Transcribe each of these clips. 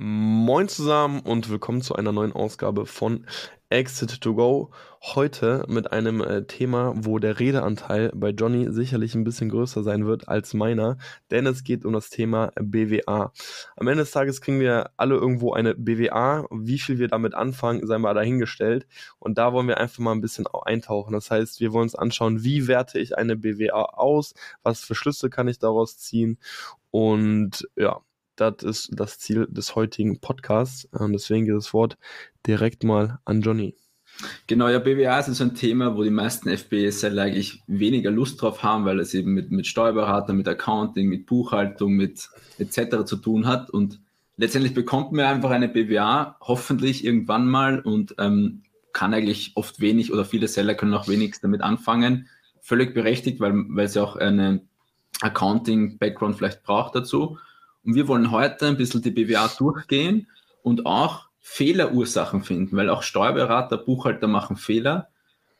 Moin zusammen und willkommen zu einer neuen Ausgabe von Exit to Go. Heute mit einem äh, Thema, wo der Redeanteil bei Johnny sicherlich ein bisschen größer sein wird als meiner, denn es geht um das Thema BWA. Am Ende des Tages kriegen wir alle irgendwo eine BWA. Wie viel wir damit anfangen, sei mal dahingestellt. Und da wollen wir einfach mal ein bisschen eintauchen. Das heißt, wir wollen uns anschauen, wie werte ich eine BWA aus, was für Schlüsse kann ich daraus ziehen und ja, das ist das Ziel des heutigen Podcasts. Und deswegen geht das Wort direkt mal an Johnny. Genau, ja, BWA ist so ein Thema, wo die meisten FBA-Seller eigentlich weniger Lust drauf haben, weil es eben mit, mit Steuerberater, mit Accounting, mit Buchhaltung, mit etc. zu tun hat. Und letztendlich bekommt man einfach eine BWA, hoffentlich irgendwann mal und ähm, kann eigentlich oft wenig oder viele Seller können auch wenig damit anfangen. Völlig berechtigt, weil, weil sie auch eine Accounting-Background vielleicht braucht dazu. Und wir wollen heute ein bisschen die BWA durchgehen und auch Fehlerursachen finden, weil auch Steuerberater, Buchhalter machen Fehler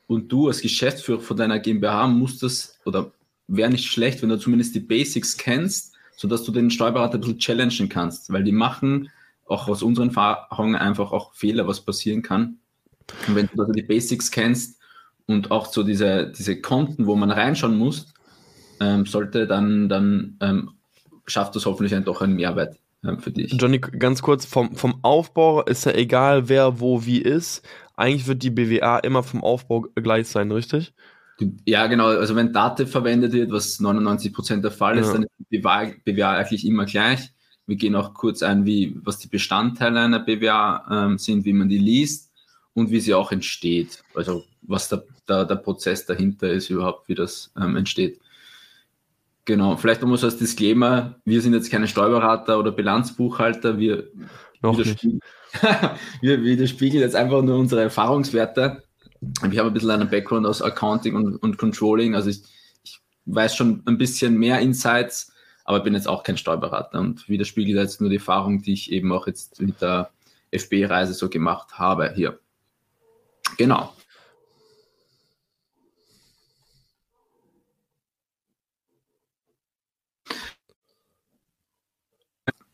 und du als Geschäftsführer von deiner GmbH musst das oder wäre nicht schlecht, wenn du zumindest die Basics kennst, sodass du den Steuerberater ein bisschen challengen kannst, weil die machen auch aus unseren Erfahrungen einfach auch Fehler, was passieren kann. Und wenn du also die Basics kennst und auch so diese, diese Konten, wo man reinschauen muss, ähm, sollte dann, dann ähm, schafft das hoffentlich dann doch einen Mehrwert äh, für dich. Johnny, ganz kurz, vom, vom Aufbau ist ja egal, wer wo wie ist. Eigentlich wird die BWA immer vom Aufbau gleich sein, richtig? Ja, genau. Also wenn Dativ verwendet wird, was 99% der Fall ist, ja. dann ist die BWA, BWA eigentlich immer gleich. Wir gehen auch kurz ein, wie, was die Bestandteile einer BWA ähm, sind, wie man die liest und wie sie auch entsteht. Also was der, der, der Prozess dahinter ist überhaupt, wie das ähm, entsteht. Genau, vielleicht nochmal so als Disclaimer, wir sind jetzt keine Steuerberater oder Bilanzbuchhalter, wir, Noch widerspiegeln, wir widerspiegeln jetzt einfach nur unsere Erfahrungswerte. Ich habe ein bisschen einen Background aus Accounting und, und Controlling, also ich, ich, weiß schon ein bisschen mehr Insights, aber bin jetzt auch kein Steuerberater und widerspiegelt jetzt nur die Erfahrung, die ich eben auch jetzt mit der FB-Reise so gemacht habe hier. Genau.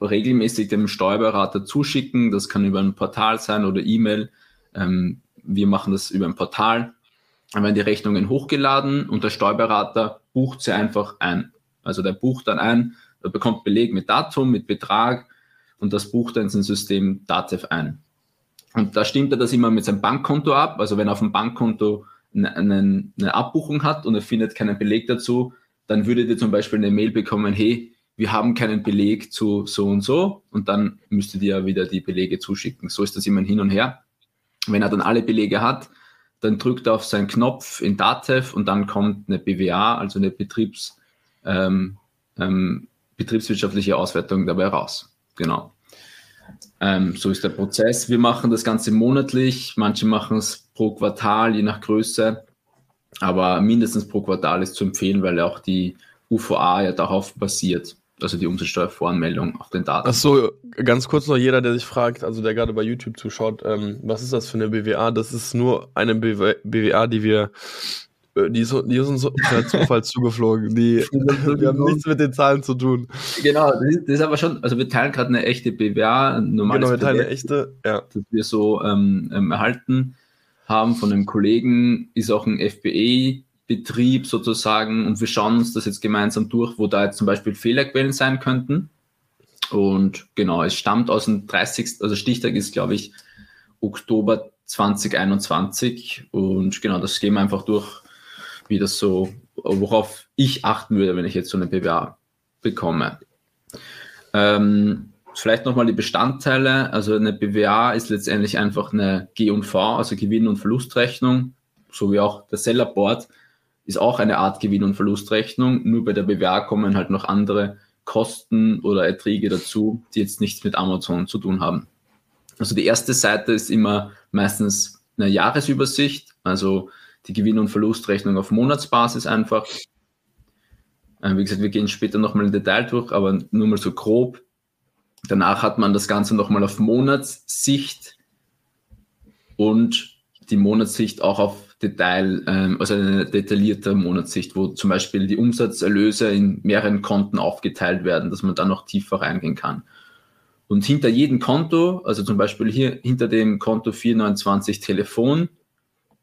Regelmäßig dem Steuerberater zuschicken. Das kann über ein Portal sein oder E-Mail. Ähm, wir machen das über ein Portal. Dann werden die Rechnungen hochgeladen und der Steuerberater bucht sie einfach ein. Also der bucht dann ein, er bekommt Beleg mit Datum, mit Betrag und das bucht in sein System DATEV ein. Und da stimmt er das immer mit seinem Bankkonto ab. Also wenn er auf dem Bankkonto eine, eine, eine Abbuchung hat und er findet keinen Beleg dazu, dann würdet ihr zum Beispiel eine Mail bekommen, hey, wir haben keinen Beleg zu so und so und dann müsstet ihr ja wieder die Belege zuschicken. So ist das immer Hin und Her. Wenn er dann alle Belege hat, dann drückt er auf seinen Knopf in Datev und dann kommt eine BWA, also eine Betriebs, ähm, ähm, betriebswirtschaftliche Auswertung dabei raus. Genau. Ähm, so ist der Prozess. Wir machen das Ganze monatlich, manche machen es pro Quartal, je nach Größe, aber mindestens pro Quartal ist zu empfehlen, weil auch die UVA ja darauf basiert also die Umsatzsteuervoranmeldung auf den Daten. Ach so, ganz kurz noch jeder, der sich fragt, also der gerade bei YouTube zuschaut, ähm, was ist das für eine BWA? Das ist nur eine BWA, die wir, äh, die ist, die ist uns per Zufall zugeflogen. Die, die haben nichts mit den Zahlen zu tun. Genau, das ist, das ist aber schon, also wir teilen gerade eine echte BWA, ein normales Genau, wir teilen eine echte, ja. Das wir so ähm, ähm, erhalten haben von einem Kollegen, ist auch ein FBE Betrieb sozusagen und wir schauen uns das jetzt gemeinsam durch, wo da jetzt zum Beispiel Fehlerquellen sein könnten. Und genau, es stammt aus dem 30. Also Stichtag ist, glaube ich, Oktober 2021. Und genau, das gehen wir einfach durch, wie das so, worauf ich achten würde, wenn ich jetzt so eine BWA bekomme. Ähm, vielleicht nochmal die Bestandteile. Also eine BWA ist letztendlich einfach eine G&V, also Gewinn- und Verlustrechnung, so wie auch der Sellerboard ist auch eine Art Gewinn- und Verlustrechnung. Nur bei der BWA kommen halt noch andere Kosten oder Erträge dazu, die jetzt nichts mit Amazon zu tun haben. Also die erste Seite ist immer meistens eine Jahresübersicht, also die Gewinn- und Verlustrechnung auf Monatsbasis einfach. Äh, wie gesagt, wir gehen später nochmal im Detail durch, aber nur mal so grob. Danach hat man das Ganze nochmal auf Monatssicht und die Monatssicht auch auf Detail, ähm, also eine detaillierte Monatssicht, wo zum Beispiel die Umsatzerlöse in mehreren Konten aufgeteilt werden, dass man da noch tiefer reingehen kann. Und hinter jedem Konto, also zum Beispiel hier hinter dem Konto 429 Telefon,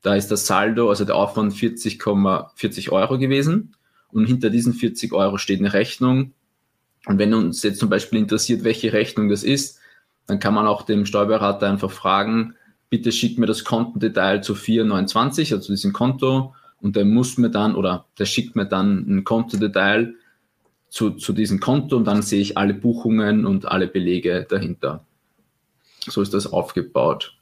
da ist das Saldo, also der Aufwand 40,40 Euro gewesen. Und hinter diesen 40 Euro steht eine Rechnung. Und wenn uns jetzt zum Beispiel interessiert, welche Rechnung das ist, dann kann man auch dem Steuerberater einfach fragen, bitte schick mir das Kontendetail zu 429, also diesem Konto. Und der muss mir dann, oder der schickt mir dann ein Kontodetail zu, zu diesem Konto und dann sehe ich alle Buchungen und alle Belege dahinter. So ist das aufgebaut.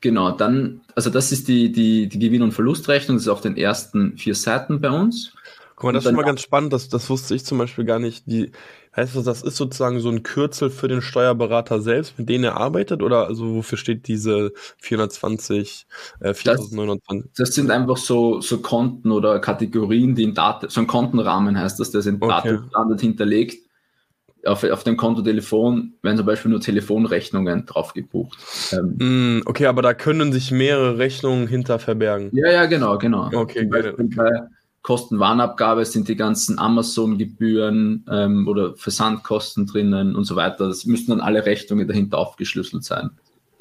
Genau, dann, also das ist die, die, die Gewinn- und Verlustrechnung, das ist auf den ersten vier Seiten bei uns. Guck mal, das ist schon mal ganz spannend, das, das wusste ich zum Beispiel gar nicht. Die, heißt das, das ist sozusagen so ein Kürzel für den Steuerberater selbst, mit dem er arbeitet? Oder also wofür steht diese 420, äh, 4920? Das, das, sind einfach so, so Konten oder Kategorien, die in Daten, so ein Kontenrahmen heißt das, der sind okay. Datenstandard hinterlegt. Auf, auf dem Konto Telefon werden zum Beispiel nur Telefonrechnungen drauf gebucht. Ähm, mm, okay, aber da können sich mehrere Rechnungen hinter verbergen. Ja, ja, genau, genau. Okay, zum Beispiel okay. bei, Kostenwarenabgabe sind die ganzen Amazon-Gebühren ähm, oder Versandkosten drinnen und so weiter. Das müssten dann alle Rechnungen dahinter aufgeschlüsselt sein.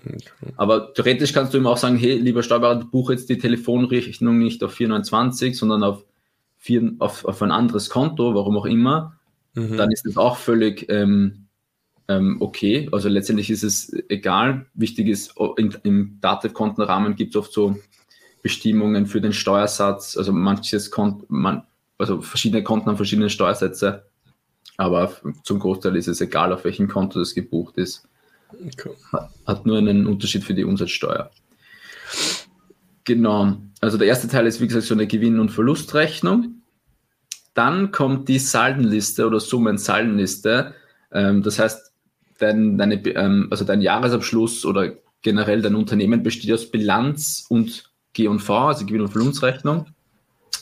Okay. Aber theoretisch kannst du ihm auch sagen, hey, lieber Steuerberater, buche jetzt die Telefonrechnung nicht auf 429, sondern auf, vier, auf, auf ein anderes Konto, warum auch immer. Mhm. Dann ist das auch völlig ähm, ähm, okay. Also letztendlich ist es egal. Wichtig ist, in, im Datev-Kontenrahmen gibt es oft so Bestimmungen für den Steuersatz. Also manches Konto, man, also verschiedene Konten haben verschiedene Steuersätze, aber zum Großteil ist es egal, auf welchem Konto das gebucht ist. Okay. Hat nur einen Unterschied für die Umsatzsteuer. Genau. Also der erste Teil ist, wie gesagt, so eine Gewinn- und Verlustrechnung. Dann kommt die Saldenliste oder Summen-Saldenliste. Ähm, das heißt, dein, deine, ähm, also dein Jahresabschluss oder generell dein Unternehmen besteht aus Bilanz und G&V, also Gewinn- und Verlustrechnung.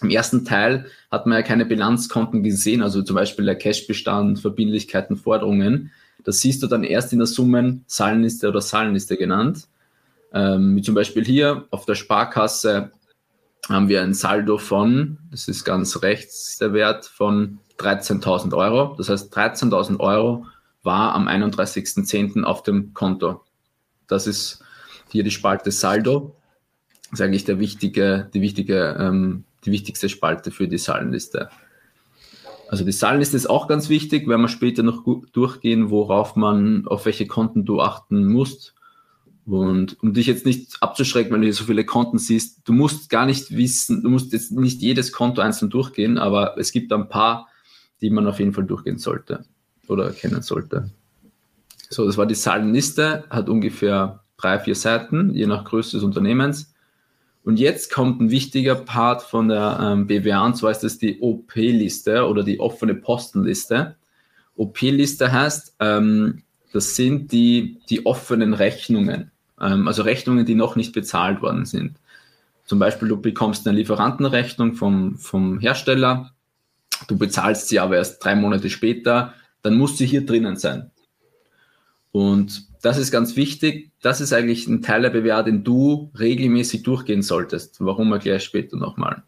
Im ersten Teil hat man ja keine Bilanzkonten gesehen, also zum Beispiel der Cashbestand, Verbindlichkeiten, Forderungen. Das siehst du dann erst in der Summen Zahlenliste oder Zahlenliste genannt. Ähm, wie zum Beispiel hier auf der Sparkasse haben wir ein Saldo von, das ist ganz rechts der Wert, von 13.000 Euro. Das heißt, 13.000 Euro war am 31.10. auf dem Konto. Das ist hier die Spalte Saldo ist eigentlich der wichtige, die, wichtige, ähm, die wichtigste Spalte für die Zahlenliste. Also die Zahlenliste ist auch ganz wichtig, werden wir später noch durchgehen, worauf man, auf welche Konten du achten musst. Und um dich jetzt nicht abzuschrecken, wenn du hier so viele Konten siehst, du musst gar nicht wissen, du musst jetzt nicht jedes Konto einzeln durchgehen, aber es gibt ein paar, die man auf jeden Fall durchgehen sollte oder kennen sollte. So, das war die Zahlenliste, hat ungefähr drei, vier Seiten, je nach Größe des Unternehmens. Und jetzt kommt ein wichtiger Part von der ähm, BWA, und zwar ist das die OP-Liste oder die offene Postenliste. OP-Liste heißt, ähm, das sind die, die offenen Rechnungen, ähm, also Rechnungen, die noch nicht bezahlt worden sind. Zum Beispiel, du bekommst eine Lieferantenrechnung vom, vom Hersteller, du bezahlst sie aber erst drei Monate später, dann muss sie hier drinnen sein. Und das ist ganz wichtig. Das ist eigentlich ein Teil der BWA, den du regelmäßig durchgehen solltest. Warum erkläre ich später nochmal.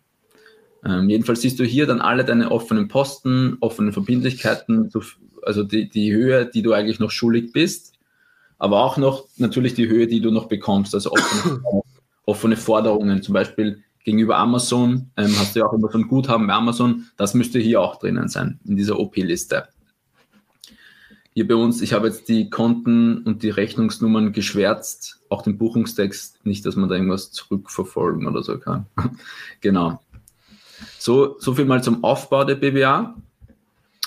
Ähm, jedenfalls siehst du hier dann alle deine offenen Posten, offenen Verbindlichkeiten, also die, die Höhe, die du eigentlich noch schuldig bist, aber auch noch natürlich die Höhe, die du noch bekommst, also offene, offene Forderungen, zum Beispiel gegenüber Amazon, ähm, hast du ja auch immer so ein Guthaben bei Amazon, das müsste hier auch drinnen sein, in dieser OP-Liste hier bei uns, ich habe jetzt die Konten und die Rechnungsnummern geschwärzt, auch den Buchungstext, nicht, dass man da irgendwas zurückverfolgen oder so kann. genau. So, so viel mal zum Aufbau der BWA.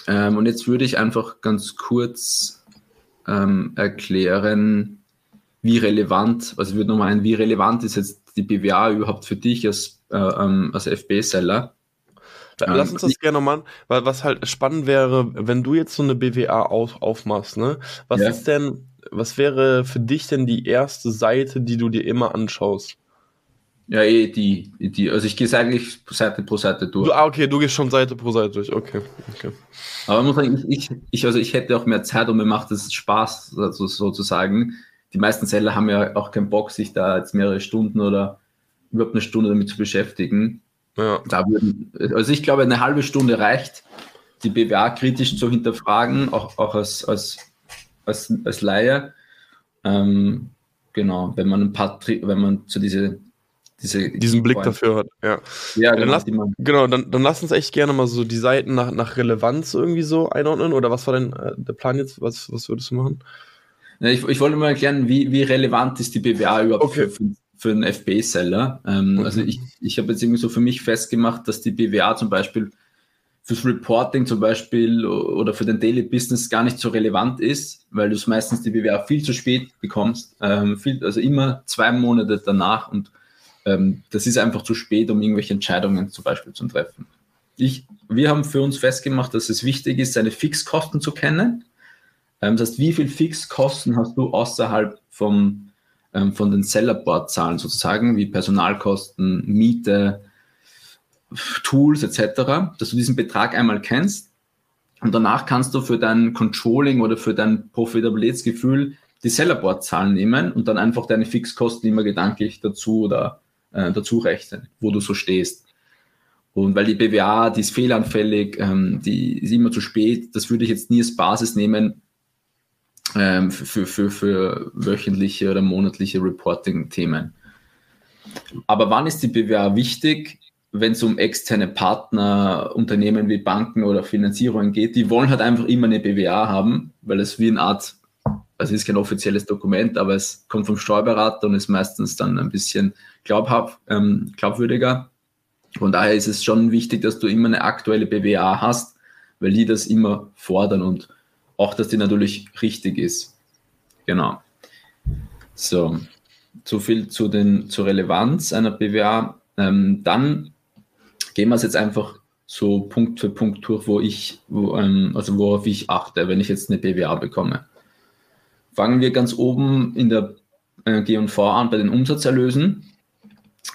Ähm, und jetzt würde ich einfach ganz kurz ähm, erklären, wie relevant, also ich würde nochmal ein, wie relevant ist jetzt die BWA überhaupt für dich als, äh, ähm, als FB-Seller? Lass uns das gerne mal, weil was halt spannend wäre, wenn du jetzt so eine BWA auf, aufmachst, ne? Was ja. ist denn, was wäre für dich denn die erste Seite, die du dir immer anschaust? Ja, eh, die, die, also ich gehe eigentlich Seite pro Seite durch. Du, ah, okay, du gehst schon Seite pro Seite durch, okay. okay. Aber ich muss sagen, ich, ich, also ich hätte auch mehr Zeit und mir macht es Spaß, also sozusagen. Die meisten Seller haben ja auch keinen Bock, sich da jetzt mehrere Stunden oder überhaupt eine Stunde damit zu beschäftigen. Ja. Da würden, also ich glaube, eine halbe Stunde reicht, die BWA kritisch zu hinterfragen, auch, auch als, als, als, als Laie. Ähm, genau, wenn man ein paar, wenn man zu diese, diese diesen Blick dafür hat, ja. Ja, genau. Dann lass, genau, dann, dann lass uns echt gerne mal so die Seiten nach, nach Relevanz irgendwie so einordnen. Oder was war denn äh, der Plan jetzt? Was, was würdest du machen? Ja, ich, ich wollte mal erklären, wie, wie relevant ist die BWA überhaupt okay. für, für einen FB-Seller. Ähm, mhm. Also ich, ich habe jetzt irgendwie so für mich festgemacht, dass die BWA zum Beispiel fürs Reporting zum Beispiel oder für den Daily Business gar nicht so relevant ist, weil du es meistens die BWA viel zu spät bekommst, ähm, viel, also immer zwei Monate danach und ähm, das ist einfach zu spät, um irgendwelche Entscheidungen zum Beispiel zu treffen. Ich, wir haben für uns festgemacht, dass es wichtig ist, seine Fixkosten zu kennen. Ähm, das heißt, wie viel Fixkosten hast du außerhalb vom ähm, von den Sellerboard-Zahlen sozusagen, wie Personalkosten, Miete, Tools etc., dass du diesen Betrag einmal kennst und danach kannst du für dein Controlling oder für dein Profitabilitätsgefühl die Sellerboard-Zahlen nehmen und dann einfach deine Fixkosten immer gedanklich dazu oder äh, dazu rechnen, wo du so stehst. Und weil die BWA, die ist fehlanfällig, ähm, die ist immer zu spät, das würde ich jetzt nie als Basis nehmen, ähm, für, für, für wöchentliche oder monatliche Reporting-Themen. Aber wann ist die BWA wichtig? Wenn es um externe Partner, Unternehmen wie Banken oder Finanzierungen geht, die wollen halt einfach immer eine BWA haben, weil es wie eine Art, also es ist kein offizielles Dokument, aber es kommt vom Steuerberater und ist meistens dann ein bisschen glaubhaft, ähm, glaubwürdiger. Von daher ist es schon wichtig, dass du immer eine aktuelle BWA hast, weil die das immer fordern und auch, dass die natürlich richtig ist. Genau. So, so viel zu den, zur Relevanz einer BWA. Ähm, dann gehen wir es jetzt einfach so Punkt für Punkt durch, wo ich, wo, ähm, also worauf ich achte, wenn ich jetzt eine BWA bekomme. Fangen wir ganz oben in der äh, G&V an bei den Umsatzerlösen.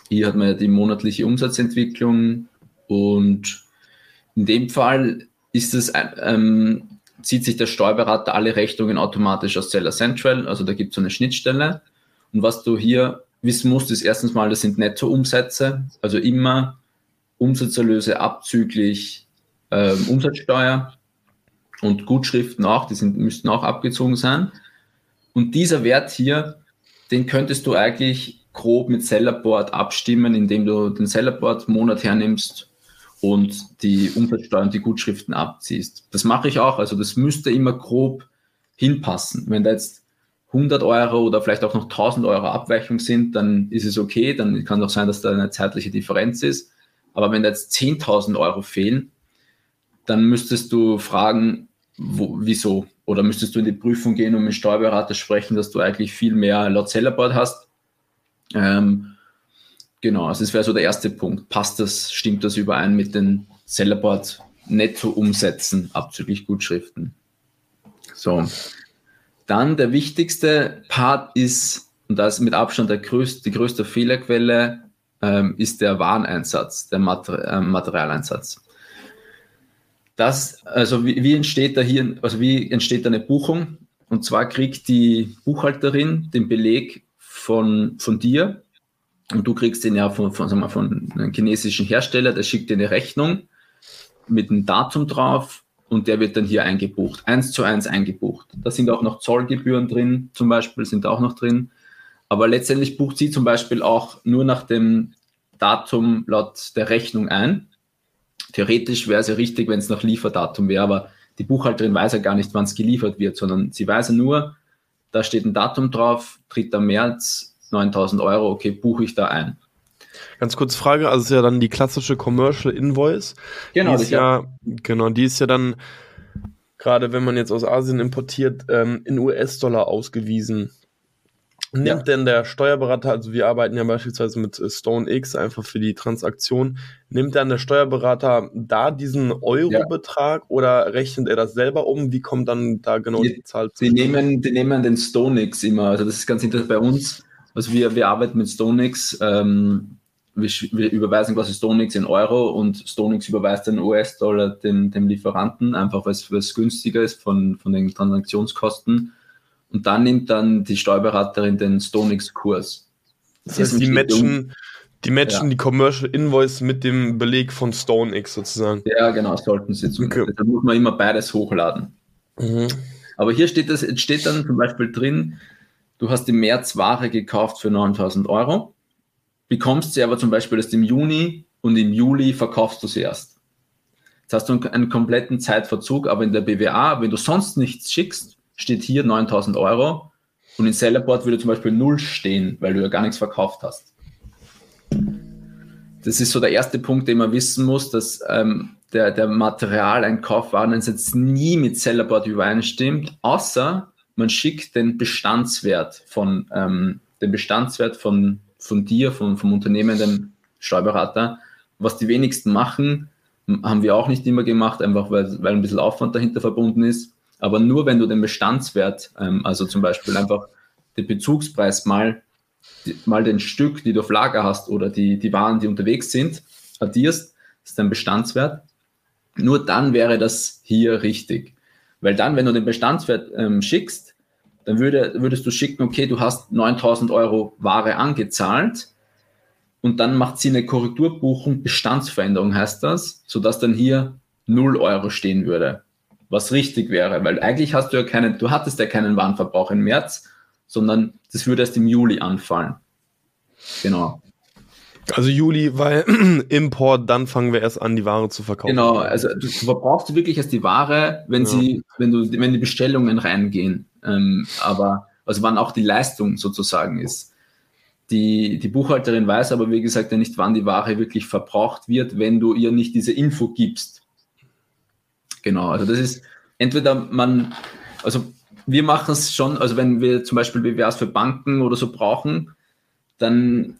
Hier hat man ja die monatliche Umsatzentwicklung und in dem Fall ist es ähm, zieht sich der Steuerberater alle Rechnungen automatisch aus Seller Central, also da gibt es so eine Schnittstelle. Und was du hier wissen musst, ist erstens mal, das sind Nettoumsätze, also immer Umsatzerlöse abzüglich ähm, Umsatzsteuer und Gutschriften auch, die sind, müssten auch abgezogen sein. Und dieser Wert hier, den könntest du eigentlich grob mit Sellerboard abstimmen, indem du den Sellerboard Monat hernimmst und die Umsatzsteuer und die Gutschriften abziehst. Das mache ich auch. Also das müsste immer grob hinpassen. Wenn da jetzt 100 Euro oder vielleicht auch noch 1000 Euro Abweichung sind, dann ist es okay. Dann kann auch sein, dass da eine zeitliche Differenz ist. Aber wenn da jetzt 10.000 Euro fehlen, dann müsstest du fragen, wo, wieso? Oder müsstest du in die Prüfung gehen und mit Steuerberater sprechen, dass du eigentlich viel mehr laut Sellerboard hast. Ähm, Genau, also das wäre so der erste Punkt. Passt das, stimmt das überein mit den Sellerboard Netto-Umsätzen abzüglich Gutschriften? So. Dann der wichtigste Part ist, und das ist mit Abstand der größte, die größte Fehlerquelle, ähm, ist der Wareneinsatz, der Mater äh, Materialeinsatz. Das, also wie, wie entsteht da hier, also wie entsteht da eine Buchung? Und zwar kriegt die Buchhalterin den Beleg von, von dir und du kriegst den ja von, von, sagen wir, von einem chinesischen Hersteller, der schickt dir eine Rechnung mit einem Datum drauf und der wird dann hier eingebucht, eins zu eins eingebucht. Da sind auch noch Zollgebühren drin, zum Beispiel sind auch noch drin. Aber letztendlich bucht sie zum Beispiel auch nur nach dem Datum laut der Rechnung ein. Theoretisch wäre es ja richtig, wenn es nach Lieferdatum wäre, aber die Buchhalterin weiß ja gar nicht, wann es geliefert wird, sondern sie weiß ja nur, da steht ein Datum drauf, 3. März, 9000 Euro, okay, buche ich da ein. Ganz kurze Frage, also ist ja dann die klassische Commercial Invoice. Genau. Die ist ja, genau, die ist ja dann, gerade wenn man jetzt aus Asien importiert, ähm, in US-Dollar ausgewiesen. Nimmt Ja. denn der Steuerberater, also wir arbeiten ja beispielsweise mit äh, StoneX einfach für die Transaktion, nimmt dann der Steuerberater da diesen Eurobetrag oder rechnet er das selber um? Wie kommt dann da genau Die- die Zahl Die nehmen, die nehmen den StoneX immer. Also das ist ganz interessant bei uns. Also wir, wir arbeiten mit StoneX. Ähm, wir, wir überweisen quasi StoneX in Euro und StoneX überweist den US-Dollar dem, dem Lieferanten, einfach weil es günstiger ist von, von den Transaktionskosten. Und dann nimmt dann die Steuerberaterin den StoneX-Kurs. Das heißt, die matchen, die matchen Ja. die Commercial Invoice mit dem Beleg von StoneX sozusagen. Ja, genau, sollten sie tun. Okay. Da muss man immer beides hochladen. Mhm. Aber hier steht, das, steht dann zum Beispiel drin, du hast im März Ware gekauft für 9000 Euro, bekommst sie aber zum Beispiel erst im Juni und im Juli verkaufst du sie erst. Jetzt hast du einen, kompletten Zeitverzug, aber in der BWA, wenn du sonst nichts schickst, steht hier 9000 Euro und in Sellerport würde zum Beispiel null stehen, weil du ja gar nichts verkauft hast. Das ist so der erste Punkt, den man wissen muss, dass ähm, der, der Materialeinkauf Wareneinsatz nie mit Sellerboard übereinstimmt, außer man schickt den Bestandswert von ähm, den Bestandswert von, von dir, von, vom Unternehmen, dem Steuerberater. Was die wenigsten machen, haben wir auch nicht immer gemacht, einfach weil, weil ein bisschen Aufwand dahinter verbunden ist. Aber nur wenn du den Bestandswert, ähm, also zum Beispiel einfach den Bezugspreis mal, die, mal den Stück, die du auf Lager hast oder die, die Waren, die unterwegs sind, addierst, ist dein Bestandswert. Nur dann wäre das hier richtig. Weil dann, wenn du den Bestandswert ähm, schickst, dann würde, würdest du schicken, okay, du hast 9000 Euro Ware angezahlt und dann macht sie eine Korrekturbuchung, Bestandsveränderung heißt das, sodass dann hier 0 Euro stehen würde, was richtig wäre, weil eigentlich hast du ja keinen, du hattest ja keinen Warenverbrauch im März, sondern das würde erst im Juli anfallen. Genau. Also Juli, weil Import, dann fangen wir erst an, die Ware zu verkaufen. Genau, also du verbrauchst wirklich erst die Ware, wenn Ja. sie, wenn du, wenn die Bestellungen reingehen. Ähm, aber also wann auch die Leistung sozusagen ist. Die, die Buchhalterin weiß aber, wie gesagt, ja nicht, wann die Ware wirklich verbraucht wird, wenn du ihr nicht diese Info gibst. Genau, also das ist entweder man, also wir machen es schon, also wenn wir zum Beispiel BWAs für Banken oder so brauchen, dann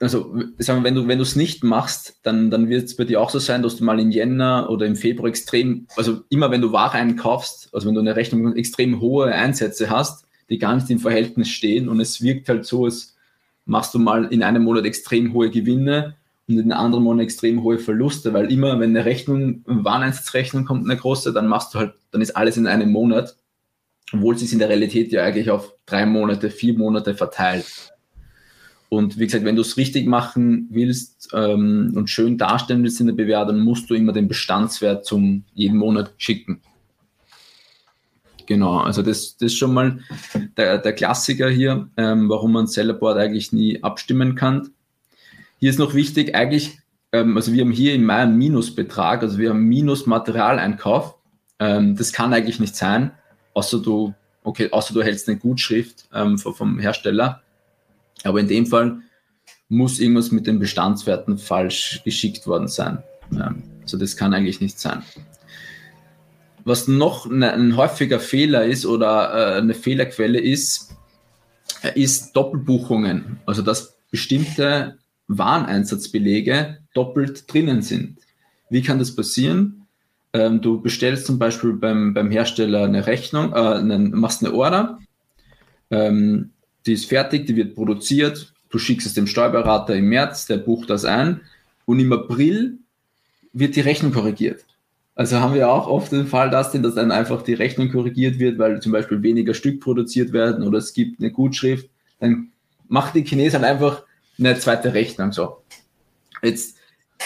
also sagen wir, wenn du wenn du es nicht machst, dann dann wird es bei dir auch so sein, dass du mal im Jänner oder im Februar extrem, also immer wenn du Ware einkaufst, also wenn du eine Rechnung extrem hohe Einsätze hast, die gar nicht im Verhältnis stehen und es wirkt halt so, als machst du mal in einem Monat extrem hohe Gewinne und in einem anderen Monat extrem hohe Verluste, weil immer wenn eine Rechnung, eine Wareneinsatzrechnung kommt, eine große, dann machst du halt, dann ist alles in einem Monat, obwohl es sich in der Realität ja eigentlich auf drei Monate, vier Monate verteilt. Und wie gesagt, wenn du es richtig machen willst ähm, und schön darstellen willst in der dann musst du immer den Bestandswert zum jeden Monat schicken. Genau, also das, das ist schon mal der, der Klassiker hier, ähm, warum man Sellerboard eigentlich nie abstimmen kann. Hier ist noch wichtig, eigentlich, ähm, also wir haben hier im Mai einen Minusbetrag, also wir haben Minus Materialeinkauf. Ähm, das kann eigentlich nicht sein, außer du, okay, außer du hältst eine Gutschrift ähm, vom Hersteller. Aber in dem Fall muss irgendwas mit den Bestandswerten falsch geschickt worden sein. Ähm, also das kann eigentlich nicht sein. Was noch ne- ein häufiger Fehler ist oder äh, eine Fehlerquelle ist, ist Doppelbuchungen. Also dass bestimmte Wareneinsatzbelege doppelt drinnen sind. Wie kann das passieren? Ähm, du bestellst zum Beispiel beim, beim Hersteller eine Rechnung, äh, machst eine Order, ähm, die ist fertig, die wird produziert, du schickst es dem Steuerberater im März, der bucht das ein und im April wird die Rechnung korrigiert. Also haben wir auch oft den Fall, dass, dass dann einfach die Rechnung korrigiert wird, weil zum Beispiel weniger Stück produziert werden oder es gibt eine Gutschrift, dann macht die Chinesen halt einfach eine zweite Rechnung so. Jetzt,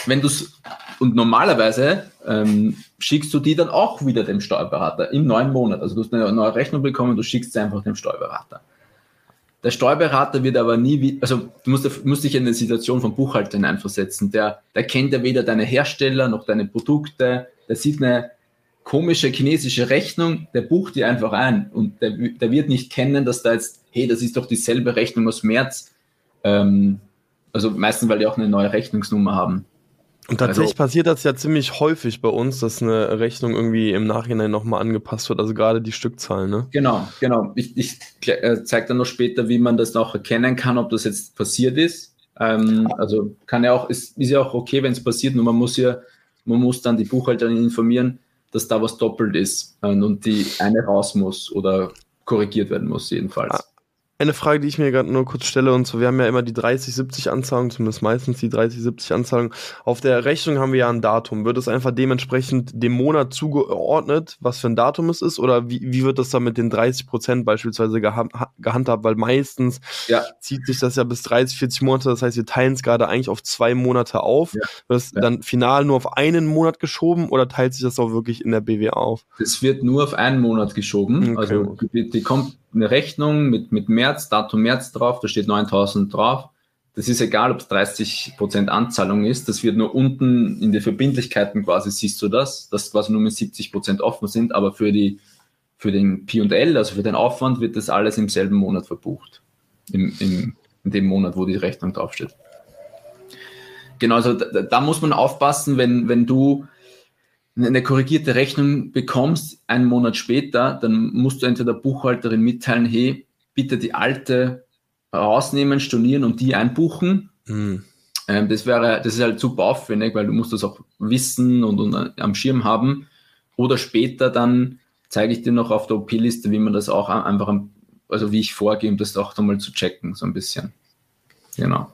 wenn du es, und normalerweise ähm, schickst du die dann auch wieder dem Steuerberater im neuen Monat. Also du hast eine neue Rechnung bekommen, du schickst sie einfach dem Steuerberater. Der Steuerberater wird aber nie, also du musst, musst dich in eine Situation vom Buchhalter hineinversetzen. Der, der kennt ja weder deine Hersteller noch deine Produkte. Der sieht eine komische chinesische Rechnung, der bucht die einfach ein und der, der wird nicht kennen, dass da jetzt, hey, das ist doch dieselbe Rechnung aus März. Ähm, also meistens, weil die auch eine neue Rechnungsnummer haben. Und tatsächlich also, passiert das ja ziemlich häufig bei uns, dass eine Rechnung irgendwie im Nachhinein nochmal angepasst wird, also gerade die Stückzahl, ne? Genau, genau. Ich, ich äh, zeige dann noch später, wie man das auch erkennen kann, ob das jetzt passiert ist. Ähm, also kann ja auch, ist, ist ja auch okay, wenn es passiert, nur man muss ja, man muss dann die Buchhalterin informieren, dass da was doppelt ist äh, und die eine raus muss oder korrigiert werden muss, jedenfalls. Eine Frage, die ich mir gerade nur kurz stelle, und zwar, wir haben ja immer die 30-70 Anzahlung, zumindest meistens die 30-70 Anzahlung. Auf der Rechnung haben wir ja ein Datum. Wird es einfach dementsprechend dem Monat zugeordnet, was für ein Datum es ist? Oder wie, wie wird das dann mit den 30 Prozent beispielsweise geha gehandhabt? Weil meistens ja. zieht sich das ja bis 30, 40 Monate. Das heißt, wir teilen es gerade eigentlich auf zwei Monate auf. Ja. Wird es ja. dann final nur auf einen Monat geschoben oder teilt sich das auch wirklich in der BW auf? Es wird nur auf einen Monat geschoben. Okay. Also die, die kommt eine Rechnung mit, mit März, Datum März drauf, da steht 9000 drauf. Das ist egal, ob es 30% Anzahlung ist, das wird nur unten in den Verbindlichkeiten quasi, siehst du das, dass quasi nur mit 70% offen sind, aber für, die, für den P&L, also für den Aufwand, wird das alles im selben Monat verbucht. Im, im, in dem Monat, wo die Rechnung draufsteht. Genau, also da, da muss man aufpassen, wenn, wenn du eine korrigierte Rechnung bekommst, einen Monat später, dann musst du entweder der Buchhalterin mitteilen, hey, bitte die alte rausnehmen, stornieren und die einbuchen. Mhm. Ähm, das wäre, das ist halt super aufwendig, weil du musst das auch wissen und, und am Schirm haben. Oder später dann zeige ich dir noch auf der OP-Liste, wie man das auch einfach, also wie ich vorgehe, um das auch nochmal zu checken, so ein bisschen. Genau.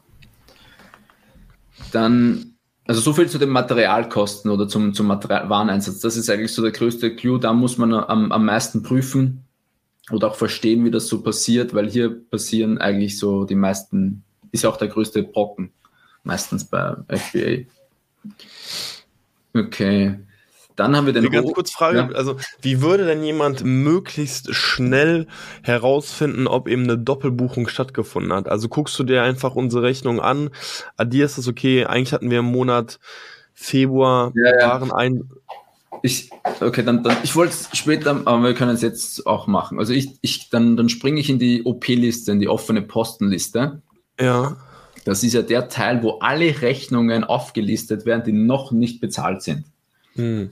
Dann also so viel zu den Materialkosten oder zum, zum Material Wareneinsatz. Das ist eigentlich so der größte Clou. Da muss man am, am meisten prüfen oder auch verstehen, wie das so passiert, weil hier passieren eigentlich so die meisten, ist ja auch der größte Brocken, meistens bei FBA. Okay. Dann haben wir den. Eine ganz kurz Frage, ja. also wie würde denn jemand möglichst schnell herausfinden, ob eben eine Doppelbuchung stattgefunden hat? Also guckst du dir einfach unsere Rechnung an, addierst das okay, eigentlich hatten wir im Monat Februar ja. waren ein. Ich, okay, dann, dann ich wollte es später, aber wir können es jetzt auch machen. Also ich, ich, dann, dann springe ich in die OP-Liste, in die offene Postenliste. Ja. Das ist ja der Teil, wo alle Rechnungen aufgelistet werden, die noch nicht bezahlt sind. Hm.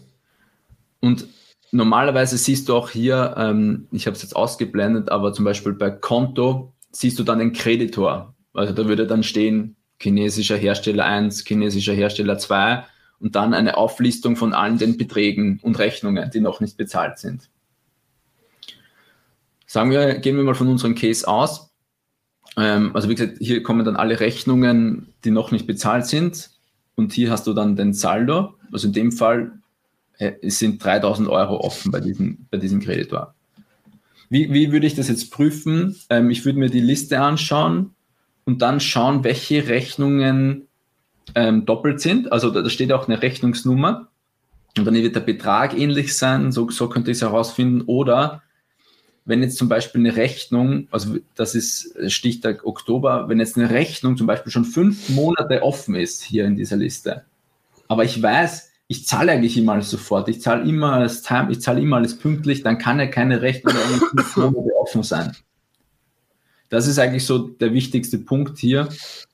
Und normalerweise siehst du auch hier, ähm, ich habe es jetzt ausgeblendet, aber zum Beispiel bei Konto siehst du dann den Kreditor. Also da würde dann stehen chinesischer Hersteller 1, chinesischer Hersteller 2 und dann eine Auflistung von allen den Beträgen und Rechnungen, die noch nicht bezahlt sind. Sagen wir, gehen wir mal von unserem Case aus. Ähm, also wie gesagt, hier kommen dann alle Rechnungen, die noch nicht bezahlt sind und hier hast du dann den Saldo. Also in dem Fall es sind 3000 Euro offen bei diesem, bei diesem Kreditor. Wie, wie würde ich das jetzt prüfen? Ähm, ich würde mir die Liste anschauen und dann schauen, welche Rechnungen ähm, doppelt sind. Also da, da, steht auch eine Rechnungsnummer und dann wird der Betrag ähnlich sein, so, so könnte ich es herausfinden. Oder wenn jetzt zum Beispiel eine Rechnung, also das ist Stichtag Oktober, wenn jetzt eine Rechnung zum Beispiel schon fünf Monate offen ist hier in dieser Liste, aber ich weiß, ich zahle eigentlich immer alles sofort, ich zahle immer alles time, ich zahle immer alles pünktlich, dann kann ja keine Rechnung offen sein. Das ist eigentlich so der wichtigste Punkt hier,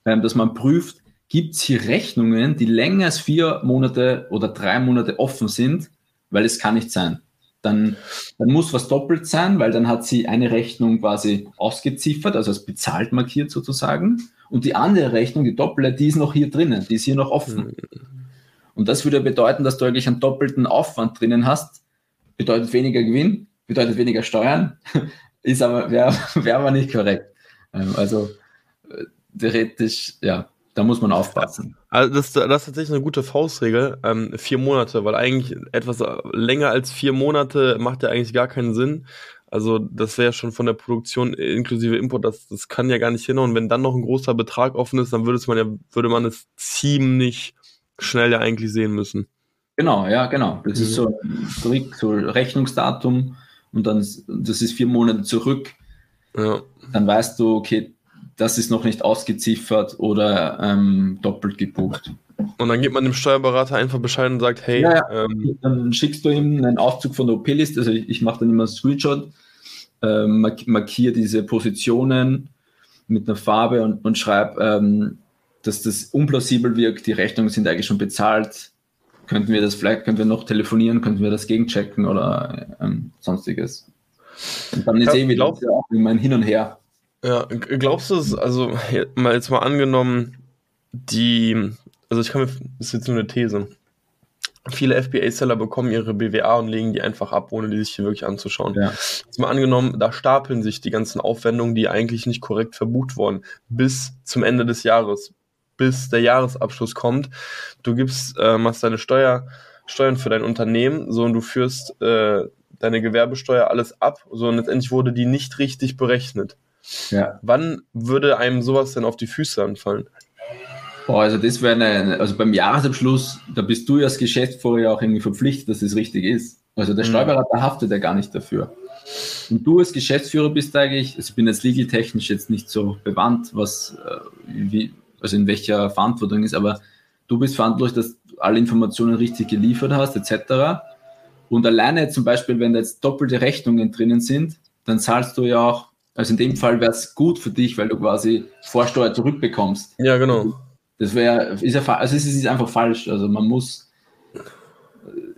ähm, dass man prüft, gibt es hier Rechnungen, die länger als vier Monate oder drei Monate offen sind, weil es kann nicht sein. Dann, dann muss was doppelt sein, weil dann hat sie eine Rechnung quasi ausgeziffert, also als bezahlt markiert sozusagen. Und die andere Rechnung, die doppelte, die ist noch hier drinnen, die ist hier noch offen. Mhm. Und das würde bedeuten, dass du eigentlich einen doppelten Aufwand drinnen hast. Bedeutet weniger Gewinn, bedeutet weniger Steuern, ist aber, wäre wär aber nicht korrekt. Ähm, also äh, theoretisch, ja, da muss man aufpassen. Also das, das ist tatsächlich eine gute Faustregel, ähm, vier Monate, weil eigentlich etwas länger als vier Monate macht ja eigentlich gar keinen Sinn. Also das wäre schon von der Produktion inklusive Import, das, das kann ja gar nicht hin. Und wenn dann noch ein großer Betrag offen ist, dann würde man ja, würde man es ziemlich schnell ja eigentlich sehen müssen. Genau, ja, genau. Das mhm. ist so strikt so Rechnungsdatum und dann das ist vier Monate zurück. Ja. Dann weißt du, okay, das ist noch nicht ausgeziffert oder ähm, doppelt gebucht. Und dann gibt man dem Steuerberater einfach Bescheid und sagt, hey, ja, ja. Ähm, dann schickst du ihm einen Auszug von der OP-Liste, also ich, ich mache dann immer einen Screenshot, ähm, markiere diese Positionen mit einer Farbe und, und schreibe, ähm, dass das unplausibel wirkt, die Rechnungen sind eigentlich schon bezahlt, könnten wir das vielleicht, könnten wir noch telefonieren, könnten wir das gegenchecken oder ähm, sonstiges. Und dann ist ja, eh wieder glaub, auch immer ein Hin und Her. Ja, glaubst du es, also mal jetzt mal angenommen, die, also ich kann mir, das ist jetzt nur eine These. Viele FBA-Seller bekommen ihre BWA und legen die einfach ab, ohne die sich hier wirklich anzuschauen. Ja. Jetzt mal angenommen, da stapeln sich die ganzen Aufwendungen, die eigentlich nicht korrekt verbucht wurden, bis zum Ende des Jahres, bis der Jahresabschluss kommt. Du gibst, äh, machst deine Steuer, Steuern für dein Unternehmen, so und du führst äh, deine Gewerbesteuer alles ab, so und letztendlich wurde die nicht richtig berechnet. Ja. Wann würde einem sowas denn auf die Füße anfallen? Boah, also das wäre eine, also beim Jahresabschluss, da bist du als Geschäftsführer ja auch irgendwie verpflichtet, dass das richtig ist. Also der mhm. Steuerberater haftet ja gar nicht dafür. Und du als Geschäftsführer bist eigentlich, also ich bin jetzt legal-technisch jetzt nicht so bewandt, was, äh, wie, also in welcher Verantwortung ist, aber du bist verantwortlich, dass du alle Informationen richtig geliefert hast, etc. Und alleine zum Beispiel, wenn da jetzt doppelte Rechnungen drinnen sind, dann zahlst du ja auch, also in dem Fall wäre es gut für dich, weil du quasi Vorsteuer zurückbekommst. Ja, genau. Das wäre, ist ja, also es ist einfach falsch. Also man muss,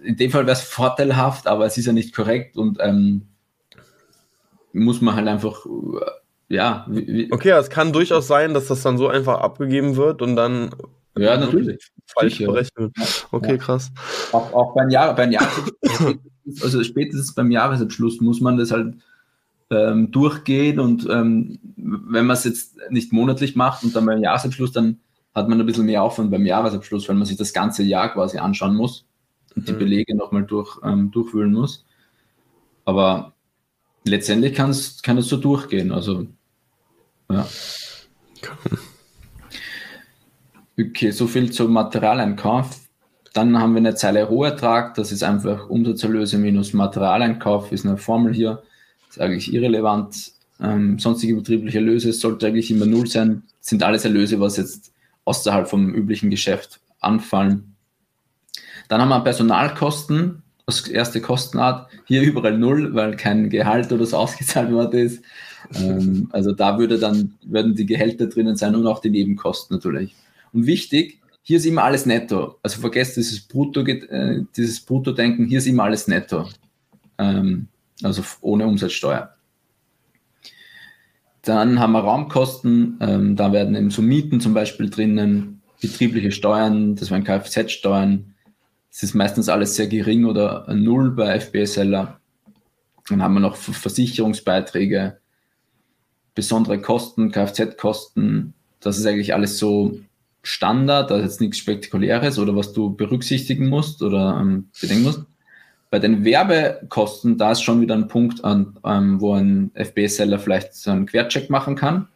in dem Fall wäre es vorteilhaft, aber es ist ja nicht korrekt und ähm, muss man halt einfach, ja. Okay, es kann durchaus sein, dass das dann so einfach abgegeben wird und dann ja, natürlich. Falsch Sicher. berechnet. Okay, ja. krass. Auch, auch beim Jahr, beim Jahr, also spätestens beim Jahresabschluss muss man das halt ähm, durchgehen und ähm, wenn man es jetzt nicht monatlich macht und dann beim Jahresabschluss, dann hat man ein bisschen mehr Aufwand beim Jahresabschluss, weil man sich das ganze Jahr quasi anschauen muss und die mhm. Belege nochmal durch, ähm, durchwühlen muss. Aber letztendlich kann es so durchgehen. Also, ja. Okay, so viel zum Materialeinkauf. Dann haben wir eine Zeile Rohertrag, das ist einfach Umsatzerlöse minus Materialeinkauf, ist eine Formel hier, ist eigentlich irrelevant. Ähm, sonstige betriebliche Erlöse sollte eigentlich immer null sein, sind alles Erlöse, was jetzt außerhalb vom üblichen Geschäft anfallen. Dann haben wir Personalkosten als erste Kostenart. Hier überall null, weil kein Gehalt oder so ausgezahlt worden ist. Ähm, also da würde dann, würden die Gehälter drinnen sein und auch die Nebenkosten natürlich. Und wichtig, hier ist immer alles netto. Also vergesst dieses Brutto, äh, dieses Brutto-Denken, hier ist immer alles netto. Ähm, also ohne Umsatzsteuer. Dann haben wir Raumkosten, ähm, da werden eben so Mieten zum Beispiel drinnen, betriebliche Steuern, das wären Kfz-Steuern. Das ist meistens alles sehr gering oder null bei FBSLer. Dann haben wir noch Versicherungsbeiträge, besondere Kosten, Kfz-Kosten. Das ist eigentlich alles so Standard, da ist jetzt nichts Spektakuläres oder was du berücksichtigen musst oder ähm, bedenken musst. Bei den Werbekosten, da ist schon wieder ein Punkt, an, ähm, wo ein FB-Seller vielleicht so einen Quercheck machen kann.